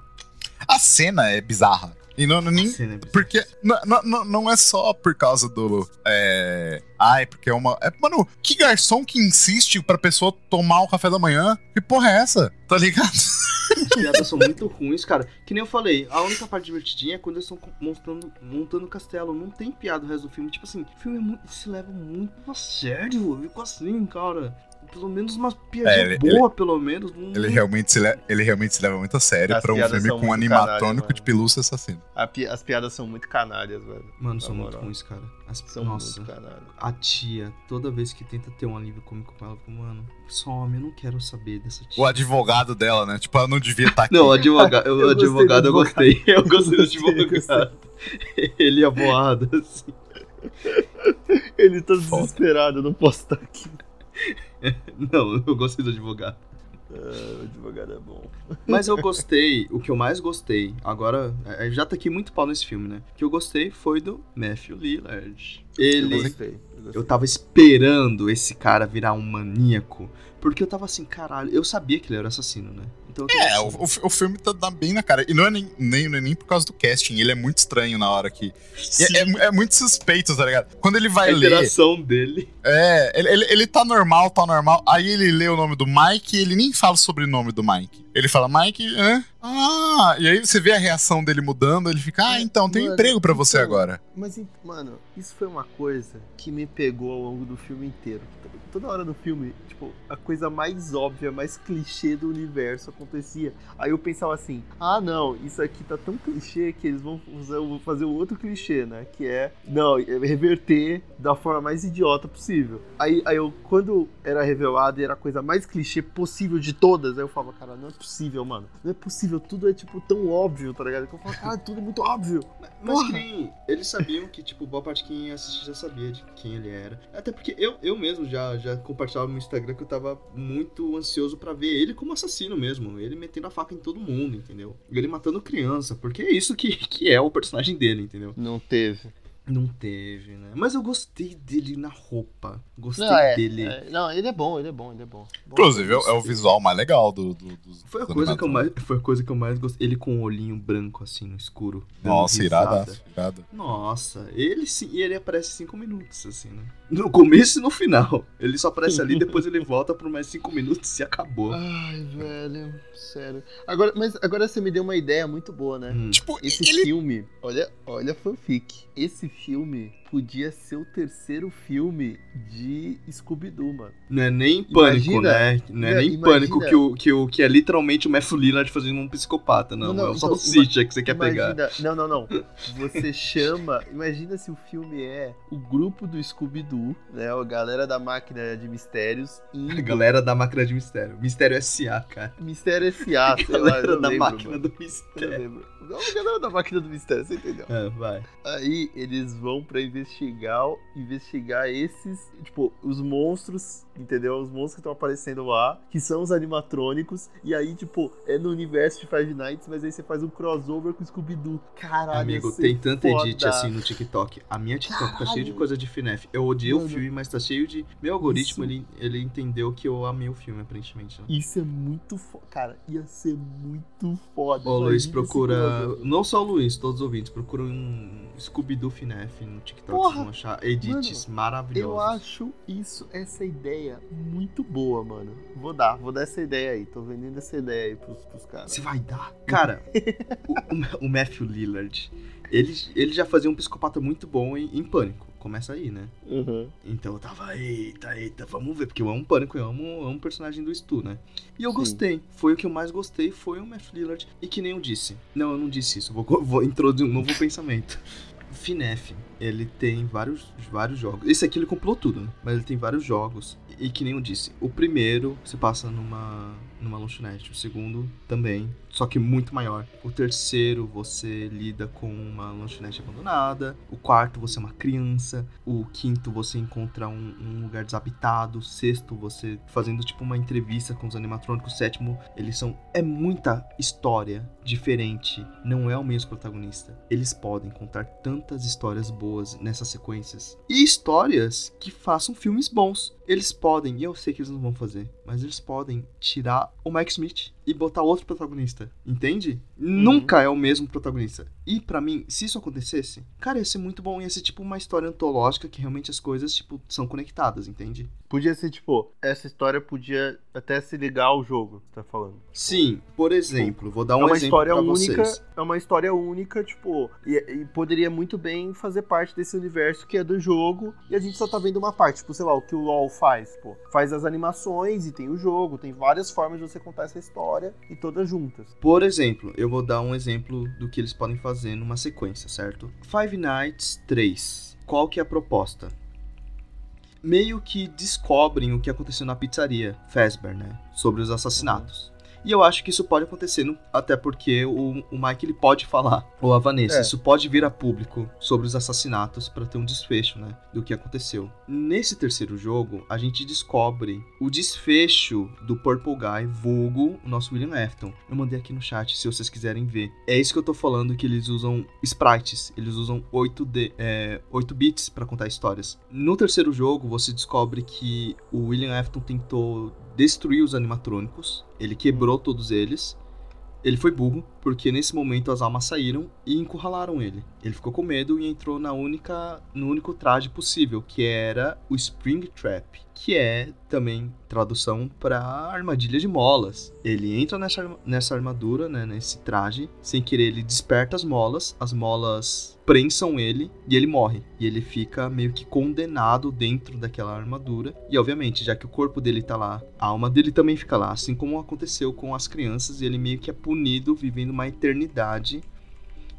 A cena é bizarra. E não, nem, Cena bizarra. Porque n- n- n- não é só por causa do. É. Ai, porque é uma. É, mano, que garçom que insiste pra pessoa tomar o café da manhã? Que porra é essa? Tá ligado? As piadas são muito ruins, cara. Que nem eu falei, a única parte divertidinha é quando eles estão montando, montando o castelo. Não tem piada o resto do filme. Tipo assim, o filme é muito, se leva muito a sério. Eu fico assim, cara. Pelo menos uma piadinha É, ele- boa, pelo menos. Não- Ele realmente se, le- ele realmente se leva muito a sério As pra um filme com um animatrônico canalha, de pelúcia assassino. Pi- as piadas são muito canalhas, velho. Mano, são muito ruins, cara. As, São nossa, muito canalhas. a tia, toda vez que tenta ter um alívio cômico com ela, eu fico, mano, some, eu não quero saber dessa tia. O advogado dela, né? Tipo, ela não devia estar aqui. Não, o advogado, Eu do advogado eu gostei. Eu gostei do advogado. Ele e a boada, assim. Ele tá Foda. desesperado, eu não posso estar aqui. Não, eu gostei do advogado. Ah, o advogado é bom. Mas eu gostei, o que eu mais gostei, agora, é, já tá aqui muito pau nesse filme, né? O que eu gostei foi do Matthew Lillard. Eu Ele. gostei. Eu, gostei. Eu tava esperando esse cara virar um maníaco. Porque eu tava assim, caralho, eu sabia que ele era assassino, né? Então É, o, assim, o, o filme tá, tá bem na cara. E não é nem, nem, não é nem por causa do casting, ele é muito estranho na hora que. É, é, é muito suspeito, tá ligado? Quando ele vai a ler. interação dele. É, ele, ele, ele tá normal, tá normal. Aí ele lê o nome do Mike e ele nem fala sobre o nome do Mike. Ele fala, Mike, hã? Ah, e aí você vê a reação dele mudando, ele fica, ah, então, tem Mano, emprego pra você então, agora. Mas, mano, isso foi uma coisa que me pegou ao longo do filme inteiro. Toda hora no filme, tipo, a coisa mais óbvia, mais clichê do universo acontecia. Aí eu pensava assim: ah, não, isso aqui tá tão clichê que eles vão fazer o outro clichê, né? Que é, não, é reverter da forma mais idiota possível. Aí, aí eu, quando era revelado e era a coisa mais clichê possível de todas, aí eu falava, cara, não é possível, mano. Não é possível, tudo é, tipo, tão óbvio, tá ligado? Que eu falo, cara, tudo é muito óbvio. Mas Porra. que nem. Eles sabiam que, tipo, boa parte de quem assistia já sabia de quem ele era. Até porque eu, eu mesmo já, já compartilhava no Instagram que eu tava muito ansioso pra ver ele como assassino mesmo. Ele metendo a faca em todo mundo, entendeu? Ele matando criança, porque é isso que, que é o personagem dele, entendeu? Não teve. Não teve, né? Mas eu gostei dele na roupa. Gostei Não, é, dele. é, não, ele é bom, ele é bom, ele é bom. Bom. Inclusive, é, o- é o visual mais legal do, do, dos Foi a dos coisa que eu mais, foi a coisa que eu mais gostei. Ele com o olhinho branco assim no escuro. Nossa, irada, irada. Nossa, ele sim, e ele aparece cinco minutos, assim, né? No começo e no final. Ele só aparece ali, depois ele volta por mais cinco minutos e acabou. Ai, velho, sério. Agora, mas agora você me deu uma ideia muito boa, né? Hum. Tipo, Esse ele... filme, olha, olha fanfic. Esse filme podia ser o terceiro filme de Scooby-Doo, mano. Não é nem pânico, Imagina- né? Não é nem imagina- pânico que, o, que, o, que é literalmente o Matthew Lillard fazendo um psicopata, não. Não, não, é o então, salsicha que você quer pegar. Imagina, não, não, não. Você chama, imagina se o filme é o grupo do Scooby-Doo, né? A galera da máquina de mistérios indo A galera da máquina de mistério. Mistério S.A., cara. Mistério S.A., sei lá, galera da lembro, máquina mano. do Eu mistério. lembro. Não, a galera da máquina do mistério, você entendeu? É, vai. Aí eles vão pra investigar, investigar esses, tipo, os monstros, entendeu? Os monstros que estão aparecendo lá, que são os animatrônicos. E aí, tipo, é no universo de Five Nights, mas aí você faz um crossover com o Scooby-Doo. Caralho, Amigo, tem tanto foda. edit assim no TikTok. A minha TikTok tá cheia de Caralho. coisa de FNAF. Eu odiei o Mano. filme, mas tá cheio de. Meu algoritmo, Isso. ele, ele entendeu que eu amei o filme, aparentemente. Né? Isso é muito foda. Cara, ia ser muito foda. Ô, Luiz, procura. Não só o Luiz, todos os ouvintes, procura um Scooby-Doo FNAF no TikTok. Porra! Vocês vão achar edits maravilhosos. Eu acho isso, essa ideia muito boa, mano. Vou dar, vou dar essa ideia aí. Tô vendendo essa ideia aí pros, pros caras. Você vai dar. Cara, o, o Matthew Lillard, ele, ele já fazia um psicopata muito bom em, em Pânico. Começa aí, né? Uhum. Então eu tava, eita, eita, vamos ver, porque eu amo Pânico, eu amo, amo o personagem do Stu, né? E eu Sim. gostei, foi o que eu mais gostei, foi o Matthew Lillard. E que nem eu disse, não, eu não disse isso, vou, vou introduzir um novo pensamento. FNAF, ele tem vários, vários jogos. Esse aqui ele comprou tudo, né? Mas ele tem vários jogos. E que nem eu disse, o primeiro se passa numa, numa lanchonete, o segundo também, só que muito maior. O terceiro você lida com uma lanchonete abandonada. O quarto você é uma criança. O quinto você encontra um, um lugar desabitado. O sexto você fazendo tipo uma entrevista com os animatrônicos. O sétimo, eles são. É muita história diferente. Não é o mesmo protagonista. Eles podem contar tantas histórias boas nessas sequências. E histórias que façam filmes bons. Eles podem, e eu sei que eles não vão fazer, mas eles podem tirar o Mike Smith e botar outro protagonista, entende? Nunca é o mesmo protagonista. E pra mim, se isso acontecesse, cara, ia ser muito bom, ia ser tipo uma história antológica que realmente as coisas tipo são conectadas, entende? Podia ser, tipo, essa história podia até se ligar ao jogo, que você tá falando. Sim, por exemplo, vou dar um é uma exemplo história pra única, vocês. é uma história única, tipo, e, e poderia muito bem fazer parte desse universo que é do jogo, e a gente só tá vendo uma parte, tipo, sei lá, o que o LoL faz, pô. Faz as animações e tem o jogo, tem várias formas de você contar essa história e todas juntas. Por exemplo, eu vou dar um exemplo do que eles podem fazer numa sequência, certo? Five Nights 3. Qual que é a proposta? Meio que descobrem o que aconteceu na pizzaria Fazbear, né? Sobre os assassinatos. E eu acho que isso pode acontecer, até porque o, o Mike ele pode falar, ou a Vanessa, É. isso pode vir a público sobre os assassinatos pra ter um desfecho, né, do que aconteceu. Nesse terceiro jogo, a gente descobre o desfecho do Purple Guy, vulgo o nosso William Afton. Eu mandei aqui no chat se vocês quiserem ver. É isso que eu tô falando que eles usam sprites, eles usam 8D, é, 8 bits pra contar histórias. No terceiro jogo, você descobre que o William Afton tentou destruir os animatrônicos, ele quebrou todos eles. Ele foi burro, porque nesse momento as almas saíram e encurralaram ele. Ele ficou com medo e entrou na única, no único traje possível, que era o Spring Trap. Que é também tradução para armadilha de molas. Ele entra nessa, nessa armadura, né, nesse traje, sem querer ele desperta as molas, as molas prensam ele e ele morre. E ele fica meio que condenado dentro daquela armadura. E obviamente, já que o corpo dele tá lá, a alma dele também fica lá, assim como aconteceu com as crianças, e ele meio que é punido vivendo uma eternidade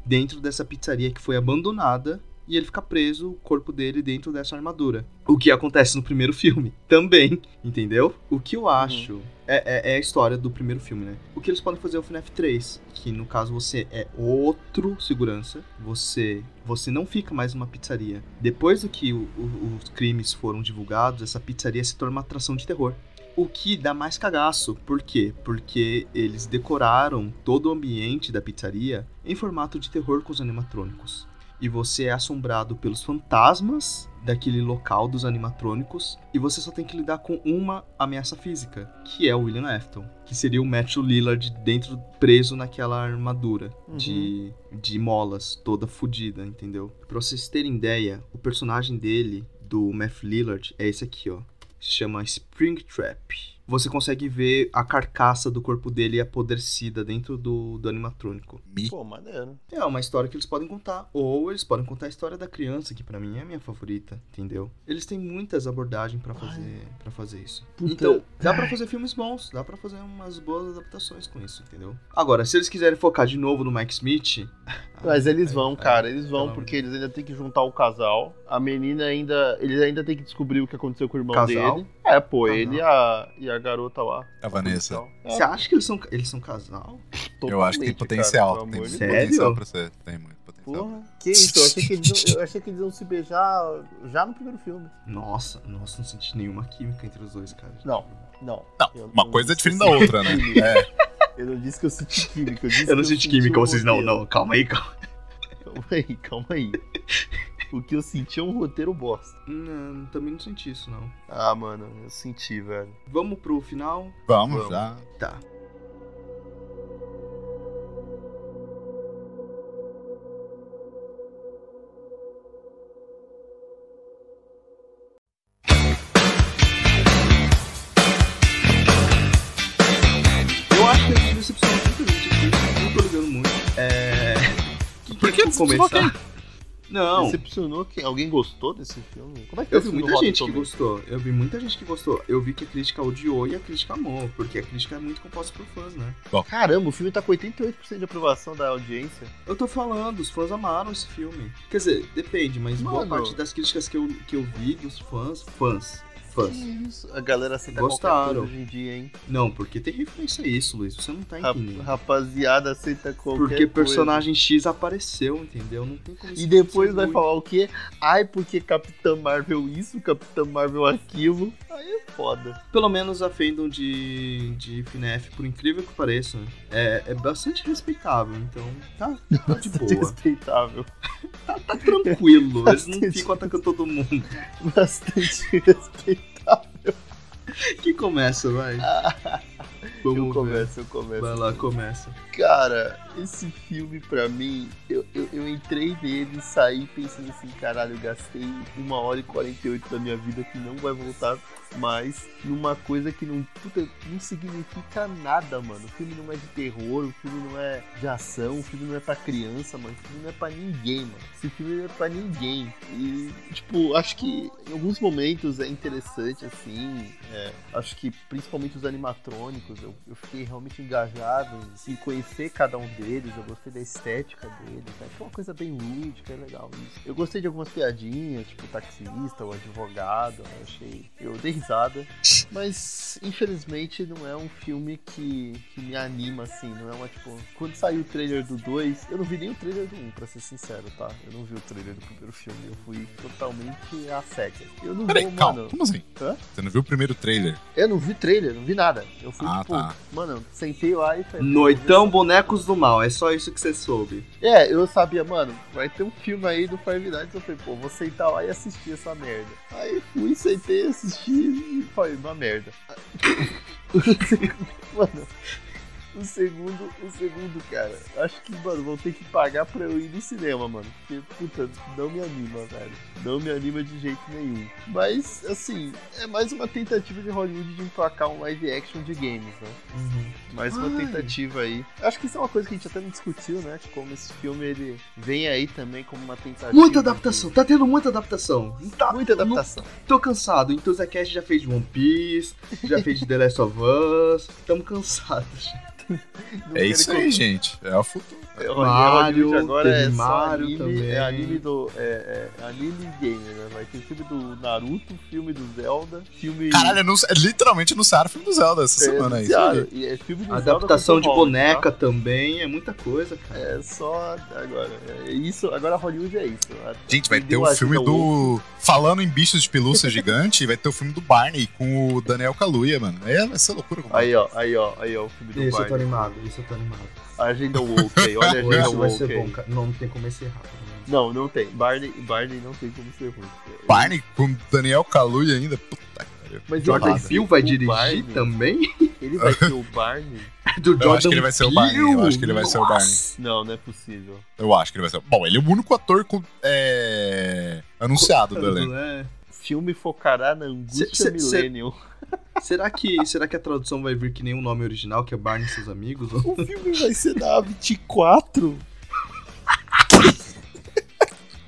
dentro dessa pizzaria que foi abandonada e ele fica preso, o corpo dele dentro dessa armadura. O que acontece no primeiro filme também, entendeu? O que eu acho é, é- é a história do primeiro filme, né? O que eles podem fazer é o FNAF 3, que no caso você é outro segurança, você você não fica mais numa pizzaria. Depois do que o- o- os crimes foram divulgados, essa pizzaria se torna uma atração de terror. O que dá mais cagaço. Por quê? Porque eles decoraram todo o ambiente da pizzaria em formato de terror com os animatrônicos. E você é assombrado pelos fantasmas daquele local dos animatrônicos. E você só tem que lidar com uma ameaça física, que é o William Afton. Que seria o Matthew Lillard dentro, preso naquela armadura Uhum. de, de molas, toda fodida, entendeu? Pra vocês terem ideia, o personagem dele, do Matthew Lillard, é esse aqui, ó se chama Springtrap. Você consegue ver a carcaça do corpo dele apodrecida dentro do, do animatrônico. Pô, maneiro. É uma história que eles podem contar. Ou eles podem contar a história da criança, que pra mim é a minha favorita, entendeu? Eles têm muitas abordagens pra fazer, pra fazer isso. Puta. Então, dá pra fazer filmes bons, dá pra fazer umas boas adaptações com isso, entendeu? Agora, se eles quiserem focar de novo no Mike Smith. Mas eles vão, aí- cara, eles vão, pelo porque eles ainda tem que juntar o casal. A menina ainda. Eles ainda tem que descobrir o que aconteceu com o irmão Casal? dele. É, pô, Casal. ele e a, e a garota lá. A Vanessa. É, Você acha que eles são, eles são casal? Eu acho que tem totalmente, potencial. cara, tem muito Sério? potencial pra ser. Tem muito potencial. Porra, que isso? Eu achei que, eles iam, eu achei que eles iam se beijar já no primeiro filme. Nossa, nossa, não senti nenhuma química entre os dois, cara. Não, não. Não, Eu uma não coisa é diferente da outra, né? É. Eu não disse que eu senti química. Eu, disse Eu não que senti química, vocês não, não, calma aí, calma. Calma aí, calma aí. O que eu senti é um roteiro bosta. Não, também não senti isso, não. Ah, mano, eu senti, velho. Vamos pro final? Vamos, Vamos. já. Tá. Eu acho que a gente decepcionou muita gente aqui, não tô ligando muito. É. Por que decepcionou começar? Não, Decepcionou quem? Alguém gostou desse filme? Como é que Eu vi muita gente que gostou. Eu vi muita gente que gostou. Eu vi que a crítica odiou e a crítica amou, porque a crítica é muito composta por fãs, né? Tomatoes? Caramba, o filme tá com 88% de aprovação da audiência. Eu tô falando, os fãs amaram esse filme. Quer dizer, depende, mas boa Mano. parte das críticas que eu, que eu vi dos fãs, fãs, fãs. Isso? A galera aceita Gostaram. qualquer coisa hoje em dia, hein? Não, porque tem referência a isso, Luiz. Você não tá entendendo. rapaziada aceita qualquer Porque coisa. personagem X apareceu, entendeu? Não tem como E depois vai ruim. falar o quê? Ai, porque Capitã Marvel isso, Capitã Marvel aquilo. Aí é foda. Pelo menos a fandom de, de FNAF, por incrível que pareça, é, é bastante respeitável. Então, tá, tá de boa. Respeitável. Tá, tá tranquilo. Eles não ficam atacando todo mundo. Bastante respeitável. Quem começa, vai? Eu Vamos ver. começo, eu começo. Vai lá, começa. Cara, esse filme pra mim, eu, eu, eu entrei nele e saí pensando assim, caralho, eu gastei uma hora e 48 da minha vida que não vai voltar mais numa coisa que não, puta, não significa nada, mano. O filme não é de terror, o filme não é de ação, o filme não é pra criança, mano. O filme não é pra ninguém, mano. Esse filme não é pra ninguém. E, tipo, acho que em alguns momentos é interessante, assim. é, acho que principalmente os animatrônicos, eu, eu fiquei realmente engajado em, em conhecer cada um deles. Eu gostei da estética deles. Né? Que é uma coisa bem lúdica, é legal isso. Eu gostei de algumas piadinhas, tipo o taxista, o advogado. Eu achei. Eu dei risada. Mas, infelizmente, não é um filme que, que me anima, assim. Não é uma, tipo... Quando saiu o trailer do 2, eu não vi nem o trailer do 1, pra ser sincero, tá? Eu não vi o trailer do primeiro filme. Eu fui totalmente a cega. Eu não Peraí, vou, calma. mano... Como assim? Hã? Você não viu o primeiro trailer? Eu não vi trailer, não vi nada. Eu fui, Ah, tipo... tá. Mano, eu sentei lá e falei... Noitão Bonecos do Mal, é só isso que você soube. É, eu sabia, mano, vai ter um filme aí do Five Nights. Eu falei, pô, vou sentar lá e assistir essa merda. Aí fui, sentei, assisti e falei, uma merda. mano, O segundo, o segundo, cara. Acho que, mano, vou ter que pagar pra eu ir no cinema, mano. Porque, puta, não me anima, velho. Não me anima de jeito nenhum. Mas, assim, é mais uma tentativa de Hollywood de emplacar um live action de games, né? Mais uma Ai. tentativa aí. Acho que isso é uma coisa que a gente até não discutiu, né? Como esse filme, ele vem aí também como uma tentativa. Muita de- adaptação, tá tendo muita adaptação. Tá, Muita adaptação. Tô cansado. Então o Zcast já fez de One Piece, já fez de The Last of Us. Tamo cansados. É isso aí, gente. É o futuro. É, Mario, agora é Mario anime, também. é anime do. É, é anime gamer, né? Vai ter filme do Naruto, filme do Zelda, filme. Caralho, anun- literalmente anunciaram o filme do Zelda essa é, semana aí. e é filme do Adaptação Zelda de boneca também, é muita coisa, tá? cara. É só agora. É isso, agora Hollywood é isso. Gente, vai ter o filme do. Falando em bichos de pelúcia gigante, vai ter o filme do Barney com o Daniel Kaluuya, mano. É, vai ser loucura. com Aí, ó, aí, ó, aí, ó, o filme do Isso, eu tô animado, isso eu tô animado. A agenda woke, olha a agenda Isso vai ser woke. bom, cara. Não, não tem como ser rápido. né? Não, não tem. Barney, Barney não tem como ser ruim. Barney com Daniel Kaluuya ainda. Puta que pariu. Mas Jordan vai Peele vai o dirigir Barney. também? Ele vai ser o Barney? Do Eu acho que ele vai ser o Barney, eu acho que ele vai ser o Barney. Não, não é possível. Eu acho que ele vai ser. Bom, ele é o único ator com, é, anunciado do elenco. É. O filme focará na angústia millennial. Será que, será que a tradução vai vir que nem o nome original, que é Barney e seus amigos? O filme vai ser da 24?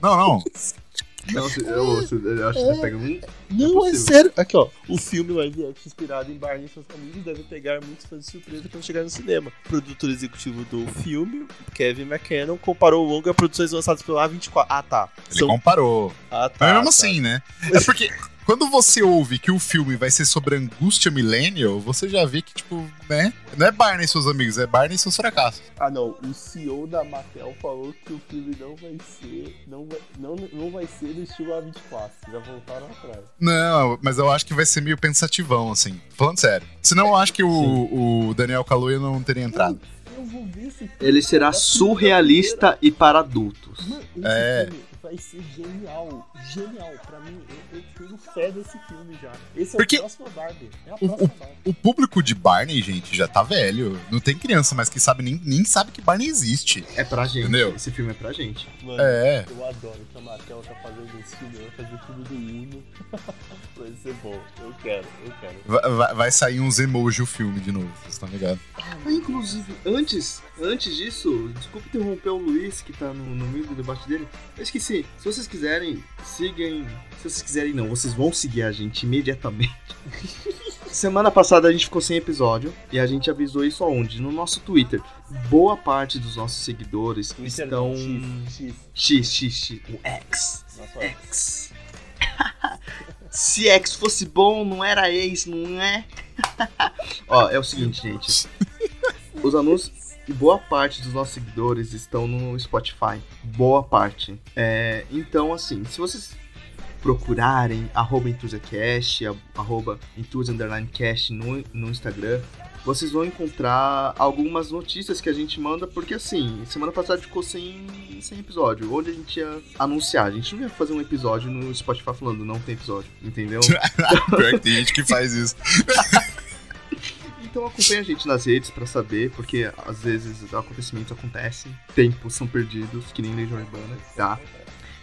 Não, não. Não, se- eu, se- eu acho que tá pegando um. Não, é, possível. sério. Aqui, ó. O filme live action inspirado em Barney e seus amigos deve pegar muitos fãs de surpresa quando chegar no cinema. O produtor executivo do filme, Kevin McKinnon, comparou o longo a produções lançadas pela A24. Ah, tá. Ele comparou. Ah, tá. Mas mesmo tá. assim, né? É porque quando você ouve que o filme vai ser sobre angústia millennial, você já vê que, tipo, né? Não é Barney e seus amigos, é Barney e seus fracassos. Ah, não. O CEO da Mattel falou que o filme não vai ser. Não vai, não, não vai ser do estilo A24. Já voltaram atrás. Não, mas eu acho que vai ser meio pensativão, assim. Falando sério. Senão eu acho que o, o Daniel Kaluuya não teria entrado. Eu vou ver esse filme. Ele será surrealista e para adultos. Mano, esse É. filme vai ser genial. Genial. Pra mim, eu, eu tenho fé desse filme já. Esse é Porque o próximo Barbie. É a o- próxima Barbie. O público de Barney, gente, já tá velho. Não tem criança mais que sabe, nem, nem sabe que Barney existe. É pra gente. Entendeu? Esse filme é pra gente. Mano, É. eu adoro que a Mattel tá fazendo esse filme. Vai fazer o filme do Uno. vai ser bom. Eu quero, eu quero. Vai, vai- vai sair uns emoji o filme de novo, vocês estão ligados? Ah, inclusive, antes, antes disso, desculpa interromper o Luiz, que tá no, no meio do debate dele. Eu esqueci. Se vocês quiserem, sigam. Se vocês quiserem, não, vocês vão seguir a gente imediatamente. Semana passada a gente ficou sem episódio e a gente avisou isso aonde? No nosso Twitter. Boa parte dos nossos seguidores Twitter estão. X. X, X, X, o X. Nossa, X. Se X fosse bom, não era ex, não é? Ó, é o seguinte, gente. Os anúncios. Boa parte dos nossos seguidores estão no Spotify. Boa parte. É, então, assim, se vocês procurarem arroba EnthusiaCast, arroba no, no Instagram, vocês vão encontrar algumas notícias que a gente manda, porque assim, semana passada ficou sem, sem episódio. Onde a gente ia anunciar? A gente não ia fazer um episódio no Spotify falando não tem episódio, entendeu? Pior que tem gente que faz isso. Então acompanha a gente nas redes pra saber, porque às vezes acontecimentos acontecem, tempos são perdidos, que nem Legião Urbana, tá?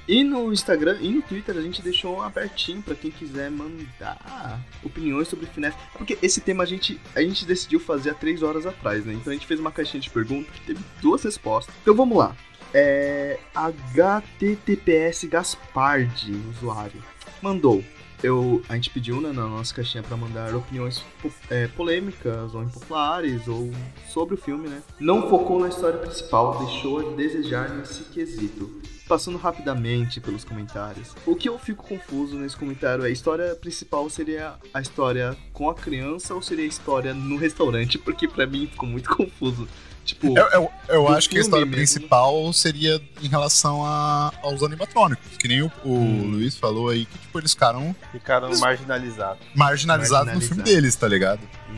E no Instagram e no Twitter a gente deixou abertinho pra quem quiser mandar opiniões sobre FNAF. Porque esse tema a gente, a gente decidiu fazer há três horas atrás, né? Então a gente fez uma caixinha de perguntas que teve duas respostas. Então vamos lá. É. HTTPS Gaspardi, usuário, mandou. Eu, a gente pediu né, na nossa caixinha pra mandar opiniões é, polêmicas ou impopulares ou sobre o filme, né? Não focou na história principal, deixou a desejar nesse quesito. Passando rapidamente pelos comentários. O que eu fico confuso nesse comentário é: a história principal seria a história com a criança ou seria a história no restaurante? Porque pra mim ficou muito confuso. Tipo, Eu, eu, eu acho que a história mesmo. principal seria em relação a- aos animatrônicos. Que nem o, o Hum. Luiz falou aí, que tipo, eles ficaram Ficaram marginalizados. marginalizados no filme deles, tá ligado? uhum.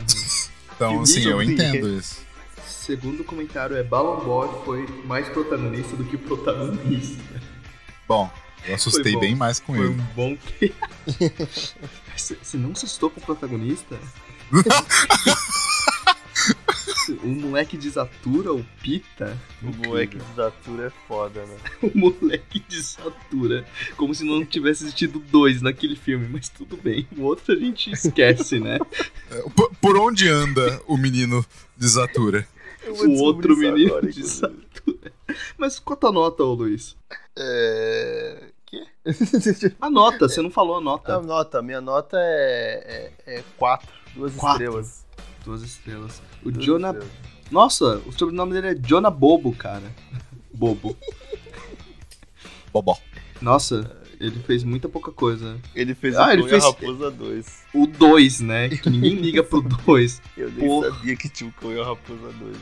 Então, assim, eu entendo isso. segundo comentário é: Ballon Boy foi mais protagonista do que protagonista. Bom, eu assustei bom. bem mais com Foi ele. um bom. Você você não assustou com o protagonista? o moleque de Zatura, o Pita. O incrível. moleque de Zatura é foda, né? O moleque de Zatura. Como se não tivesse existido dois naquele filme, mas tudo bem. O outro a gente esquece, né? É, Por, por onde anda o menino de Zatura? Eu vou o outro isso menino agora, de inclusive. Zatura. Mas qual a tua nota, ô Luiz? É. Quê? A nota, você não falou a A nota. nota, minha nota é. é, é quatro. Duas Quatro. estrelas. Duas estrelas. O Duas Jonah. estrelas. Nossa, o sobrenome dele é Jonah Bobo, cara. Bobo. Bobó. Nossa, ele fez muita pouca coisa. Ele fez Ah, o ele fez- e a Raposa 2. O 2, né? Que ninguém liga pro 2. Eu nem Porra. sabia que tinha o Cão e a Raposa 2, mano.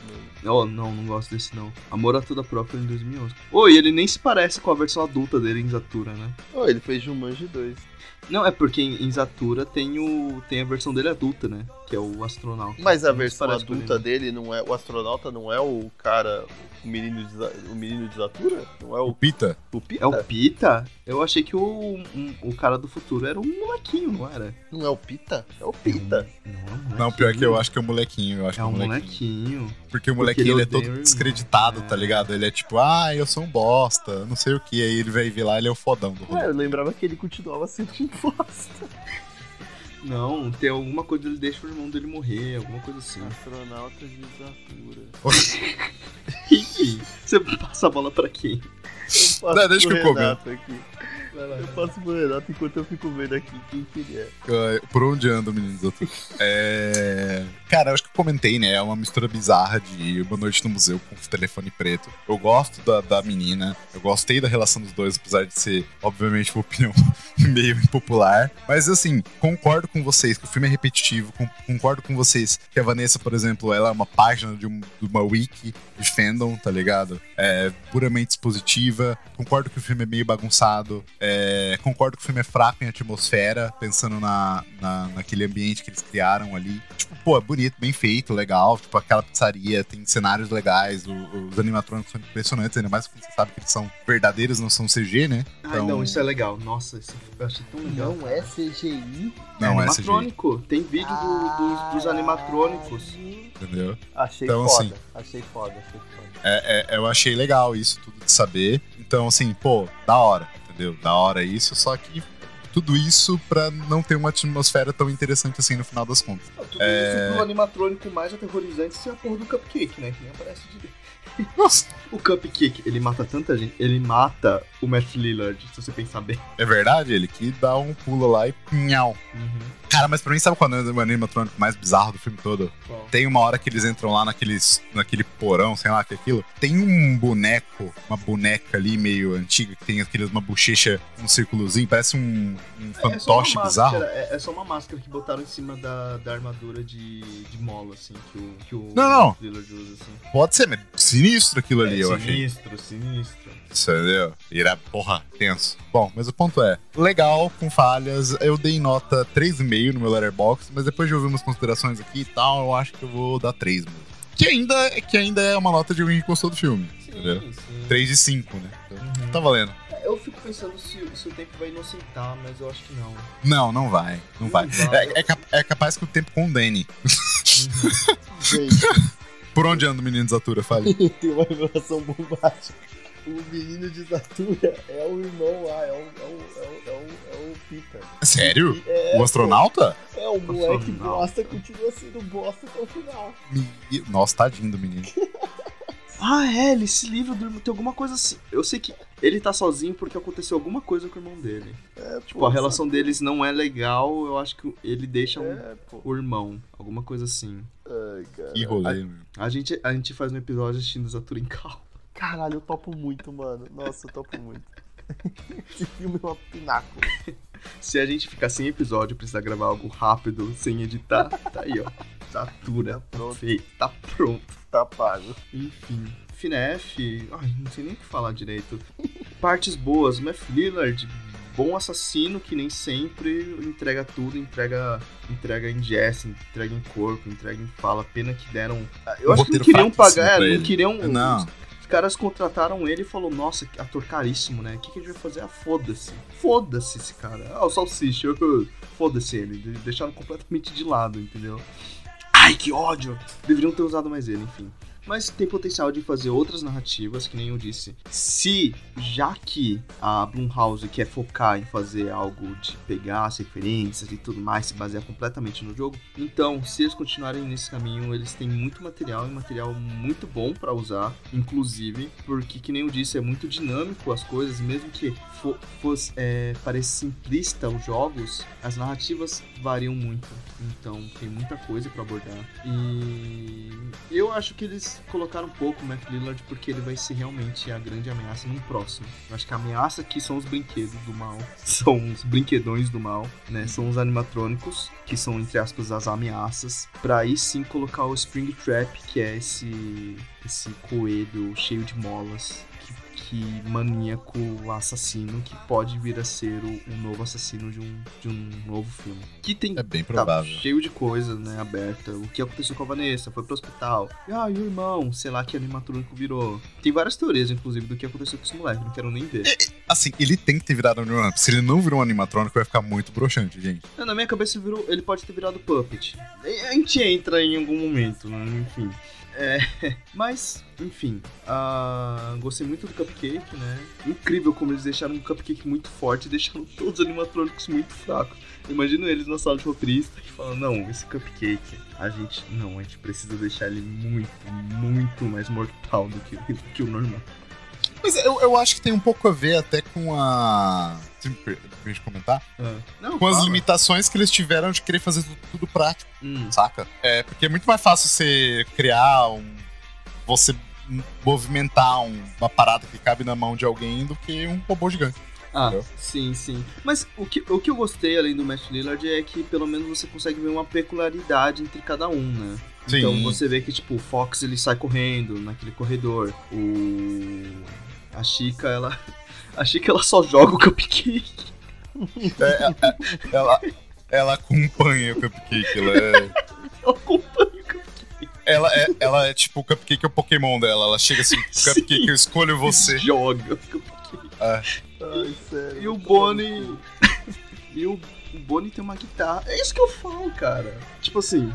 Oh, não, não gosto desse não. Amor a toda própria em 2011. Oi, ele nem se parece com a versão adulta dele em Zatura, né? Oh, ele fez Jumanji 2. Não, é porque em, em Zatura tem, o, tem a versão dele adulta, né? Que é o astronauta. Mas a versão adulta ele. dele não é. O astronauta não é o cara. O menino de, o menino de Zatura? Não é O o, Pita? o Pita? É o Pita? Eu achei que o, um- o cara do futuro era um molequinho, não era? Não é o Pita? É o Pita. Não, é molequinho. Não, pior que eu acho que é o molequinho. Eu acho É que um molequinho. Porque o Porque molequinho ele ele é o todo descreditado, tá É. ligado? Ele é tipo, ah, eu sou um bosta, não sei o que. Aí ele vai ver lá, ele é o fodão do rolê. Ué, eu lembrava que ele continuava sendo um bosta. Não, tem alguma coisa ele deixa o irmão dele morrer, alguma coisa assim. Astronauta de Zatura. Você passa a bola pra quem? Eu passo Não, deixa pro que eu Renato aqui. Eu passo pro Renato enquanto eu fico vendo aqui quem que ele é. Por onde anda o menino outros? É... Cara, eu acho que eu comentei, né? É uma mistura bizarra de Uma Noite no Museu com telefone preto. Eu gosto da, da menina, eu gostei da relação dos dois, apesar de ser, obviamente, uma opinião meio impopular. Mas, assim, concordo com vocês que o filme é repetitivo, com- concordo com vocês que a Vanessa, por exemplo, ela é uma página de, um- de uma wiki de fandom, tá ligado? É puramente expositiva. Concordo que o filme é meio bagunçado. É, concordo que o filme é fraco em atmosfera, pensando na, na, naquele ambiente que eles criaram ali. Tipo, pô, é bonito, bem feito, legal. Tipo, aquela pizzaria tem cenários legais, o- os animatrônicos são impressionantes, ainda mais quando você sabe que eles são verdadeiros, não são CG, né? Ai, não, isso é legal. Nossa, isso eu achei tão legal. Não é CGI? Não é animatrônico. Tem vídeo do- dos, dos animatrônicos. entendeu? Achei Então, foda. assim- Achei foda, achei foda. É, é- eu achei legal isso tudo de saber. Então, assim, pô, da hora, entendeu? Da hora isso, só que tudo isso pra não ter uma atmosfera tão interessante assim no final das contas. Tudo É. isso pro animatrônico mais aterrorizante ser a porra do cupcake, né? Que nem aparece direito. Nossa, O cupcake, ele mata tanta gente. Ele mata o Matt Lillard, se você pensar bem. é verdade? Ele que dá um pulo lá e pinhau. Cara, mas pra mim, sabe qual é o animatrônico mais bizarro do filme todo? Qual? Tem uma hora que eles entram lá naqueles, naquele porão, sei lá o que é aquilo. Tem um boneco, uma boneca ali meio antiga, que tem aqueles, uma bochecha, um círculozinho, parece um, um É uma fantoche bizarro. máscara, É, é só uma máscara que botaram em cima da, da armadura de, de mola, assim, que o, que o Não, não. Usa, assim. Pode ser, mas sinistro aquilo ali, é, eu achei. sinistro, sinistro. Entendeu? Irá, porra, tenso. Bom, mas o ponto é, legal, com falhas, eu dei nota 3,5 no meu letterbox, mas depois de ouvir umas considerações aqui e tal, eu acho que eu vou dar 3 mesmo. Que ainda, que ainda é uma nota de alguém que gostou do filme, entendeu? Sim, sim. 3 de 5, né? Então, Uhum. Tá valendo. É, Eu fico pensando se, se o tempo vai inocentar, mas eu acho que não. Não, não vai, não vai. vai. É, é cap- é capaz que o tempo condene. Gente, Por onde anda o menino Zatura, fale. tem uma revelação bombástica. O menino de Zatura é o irmão lá, é o, é o, é o, é o, o Pita. Sério? É, O astronauta? É, o moleque Astronauta. bosta continua sendo bosta até o final. Me- Nossa, tadinho do menino. Ah, é, ele esse livro do irmão, tem alguma coisa assim. Eu sei que ele tá sozinho porque aconteceu alguma coisa com o irmão dele. É, Tipo, a relação deles não é legal, eu acho que ele deixa um, É, pô. o irmão, alguma coisa assim. Ai, cara. Que rolê, meu. A gente, a gente faz um episódio assistindo Zatura em Cal. Caralho, eu topo muito, mano. Nossa, eu topo muito. Esse filme é uma pináculo. Se a gente ficar sem episódio e precisar gravar algo rápido, sem editar, tá aí, ó. Zatura, Pronto. feito, tá pronto. Tá pago. Enfim. Finef, ai, não sei nem o que falar direito. Partes boas, Matt Lillard, bom assassino que nem sempre entrega tudo, entrega entrega em jazz, entrega em corpo, entrega em fala. Pena que deram. Eu Um acho que não queriam pagar, não queriam. Não. Os caras contrataram ele e falou: Nossa, ator caríssimo, né? O que, que a gente vai fazer? Ah, foda-se. Foda-se esse cara. Ah, o Salsicha. Foda-se ele. de- Deixaram completamente de lado, entendeu? ai, que ódio! Deveriam ter usado mais ele, enfim. Mas tem potencial de fazer outras narrativas, que nem eu disse. Se, já que a Blumhouse quer focar em fazer algo de pegar as referências e tudo mais, se basear completamente no jogo, então, se eles continuarem nesse caminho, eles têm muito material e material muito bom pra usar, inclusive, porque, que nem eu disse, é muito dinâmico as coisas, mesmo que fo- fosse, é, pareça simplista os jogos, as narrativas variam muito. Então, tem muita coisa pra abordar. E eu acho que eles colocaram um pouco o Matt Lillard porque ele vai ser realmente a grande ameaça no próximo. Eu acho que a ameaça aqui são os brinquedos do mal, são os brinquedões do mal, né? São os animatrônicos, que são, entre aspas, as ameaças. Pra aí sim colocar o Spring Trap, que é esse, esse coelho cheio de molas. Que- maníaco assassino que pode vir a ser o, o novo assassino de um, de um novo filme. Que tem É bem Tá provável. cheio de coisa, né, aberta. O que aconteceu com a Vanessa? Foi pro hospital. Ah, e o irmão? Sei lá que animatrônico virou. Tem várias teorias, inclusive, do que aconteceu com esse moleque. Não quero nem ver. Assim, ele tem que ter virado um animatrônico. Se ele não virou um animatrônico, vai ficar muito broxante, gente. Não, na minha cabeça ele virou, ele pode ter virado puppet. E A gente entra em algum momento, né? enfim. É, mas, enfim, ah, gostei muito do Cupcake, né? Incrível como eles deixaram um Cupcake muito forte e deixaram todos os animatrônicos muito fracos. Imagino eles na sala de roteirista e falando, não, esse Cupcake, a gente, não, a gente precisa deixar ele muito, muito mais mortal do que, do que o normal. Mas eu, eu acho que tem um pouco a ver até com a. Permite comentar? Ah, não, Com as fala. limitações que eles tiveram de querer fazer tudo, tudo prático, Hum, saca? É, porque é muito mais fácil você criar um. Você movimentar um- uma parada que cabe na mão de alguém do que um robô gigante. Ah, Entendeu? sim, sim. Mas o que, o que eu gostei, além do Matt Lillard, é que pelo menos você consegue ver uma peculiaridade entre cada um, né? Sim. Então você vê que, tipo, o Fox ele sai correndo naquele corredor. O. A Chica, ela. A Chica ela só joga o cupcake. É, é, é, ela, ela acompanha o cupcake. Ela é, Ela acompanha o cupcake. ela é, ela é tipo o cupcake é o Pokémon dela. Ela chega assim, cupcake, eu escolho você. Joga o cupcake. Ai, sério. E o Bonnie. e o, o Bonnie tem uma guitarra. É isso que eu falo, cara. Tipo assim.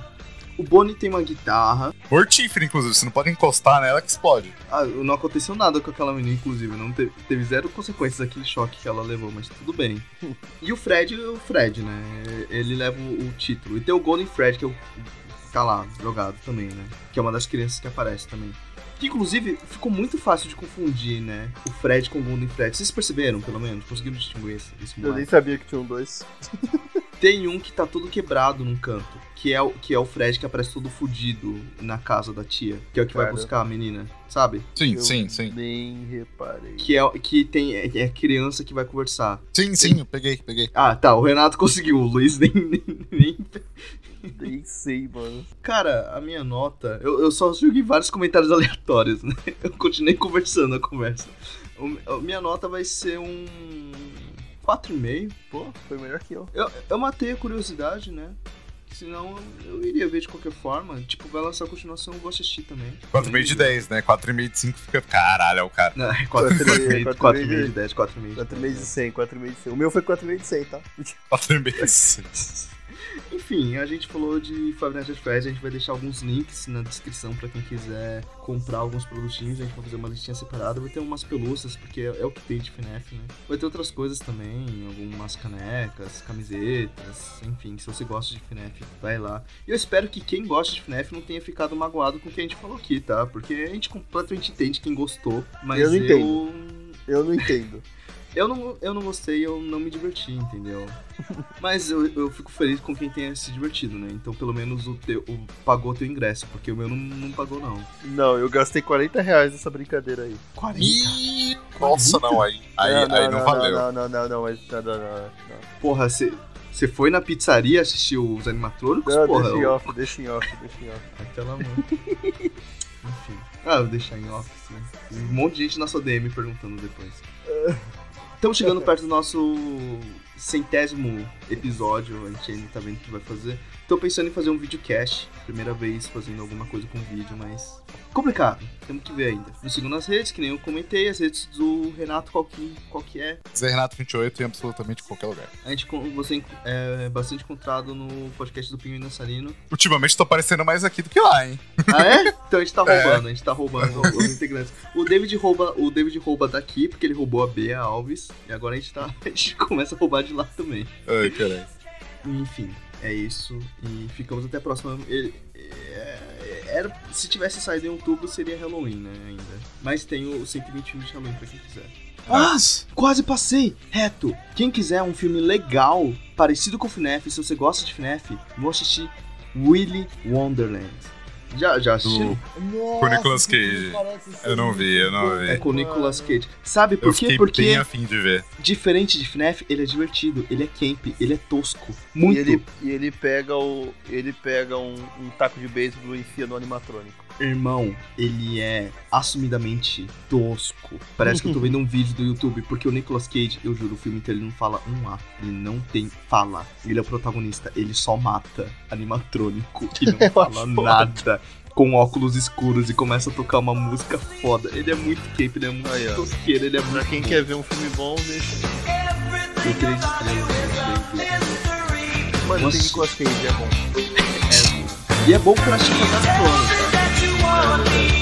O Bonnie tem uma guitarra. Mortífera, inclusive. Você não pode encostar nela que explode. Ah, não aconteceu nada com aquela menina, inclusive. Não teve, teve zero consequências daquele choque que ela levou, mas tudo bem. E o Fred, o Fred, né? Ele leva o, título. E tem o Golden Fred, que é o, tá lá, jogado também, né? Que é uma das crianças que aparece também. Que, inclusive, ficou muito fácil de confundir, né? O Fred com o Golden Fred. Vocês perceberam, pelo menos? Conseguiram distinguir esse, esse Eu nem sabia que tinham dois. Tem um que tá todo quebrado num canto. Que é, o, que é o Fred que aparece todo fudido na casa da tia. Que é o que vai Cara. buscar a menina, sabe? Sim, Eu sim, sim. Nem reparei. Que é, que tem, é, é a criança que vai conversar. Sim, sim, eu peguei, peguei. Ah, tá, o Renato conseguiu, o Luiz nem. nem, nem- Nem sei, mano. Cara, a minha nota. Eu, eu só joguei vários comentários aleatórios, né? Eu continuei conversando a conversa. O- a minha nota vai ser um. 4,5. Pô, foi melhor que eu. Eu, eu matei a curiosidade, né? Senão eu iria ver de qualquer forma. Tipo, vai lançar a continuação, eu vou assistir também. 4,5 de 10, né? 4,5 de 5 fica. Caralho, é o cara. Não, é 4,5 4,5 4,5 de 10, 4,5 de 4,5 de 10. 100, 4,5 de 100. O meu foi 4,5 de 100, tá? 4,5 de 5. Enfim, a gente falou de Five Nights at Freddy's, a gente vai deixar alguns links na descrição pra quem quiser comprar alguns produtinhos, a gente vai fazer uma listinha separada, vai ter umas pelúcias, porque é, é o que tem de FNAF, né? Vai ter outras coisas também, algumas canecas, camisetas, enfim, se você gosta de FNAF, vai lá. E eu espero que quem gosta de FNAF não tenha ficado magoado com o que a gente falou aqui, tá? Porque a gente completamente entende quem gostou, mas Eu não eu... entendo. Eu não entendo. Eu não, eu não gostei, eu não me diverti, entendeu? Mas eu, eu fico feliz com quem tenha se divertido, né? Então pelo menos o teu o, pagou teu ingresso, porque o meu não, não pagou, não. Não, eu gastei 40 reais nessa brincadeira aí. 40? Ih, nossa, não, aí, aí, não, aí não, valeu. Não, não, não, não, mas não, não, não, não. Porra, você você foi na pizzaria assistir os animatrônicos? Não, porra, deixa em off, deixa em off, deixa em off. Ai, pelo amor. Enfim. Ah, eu vou deixar em off, né? Um monte de gente na sua DM perguntando depois. Estamos chegando perto do nosso centésimo episódio, a gente ainda tá vendo o que vai fazer. Tô pensando em fazer um videocast, primeira vez fazendo alguma coisa com vídeo, mas complicado, temos que ver ainda. Nos sigam nas redes, que nem eu comentei, as redes do Renato, qual que, qual que é. Zé Renato 28 em absolutamente qualquer lugar. A gente, você é bastante encontrado no podcast do Pinguim Dançarino. Ultimamente tô aparecendo mais aqui do que lá, hein? Ah, é? Então a gente tá É. roubando, a gente tá roubando os integrantes. O David rouba, o David rouba daqui, porque ele roubou a Bea Alves, e agora a gente tá. A gente começa a roubar de lá também. Ai, caralho. Enfim, é isso. E ficamos até a próxima. Ele- é- Era, se tivesse saído em outubro, seria Halloween, né? Ainda. Mas tem o 121 de Halloween pra quem quiser. Ah! Quase passei! Reto! Quem quiser um filme legal, parecido com o FNAF, se você gosta de FNAF, vou assistir Willy Wonderland. Já, já assistiram? Nossa, Com o Nicolas Cage. Eu não vi, eu não vi. É com o Nicolas. Cage. Sabe por Eu quê? Porque, bem afim de ver. diferente de FNAF, ele é divertido, ele é camp, ele é tosco. E Muito. ele, e ele pega o. Ele pega um, um taco de beisebol e enfia no animatrônico. Irmão, ele é assumidamente tosco. Parece que eu tô vendo um vídeo do YouTube, porque o Nicolas Cage, eu juro, o filme inteiro ele não fala um A. Ele não tem fala. Ele é o protagonista, ele só mata animatrônico e não fala nada. Com óculos escuros e começa a tocar uma música foda. Ele é muito camp, ele é muito Aí, tosqueiro, ele é Pra quem bom. quer ver um filme bom, deixa. Eu estrelas, né? Mano, Nossa. tem Nicolas Cage, é bom. E é bom pra assistir com on me.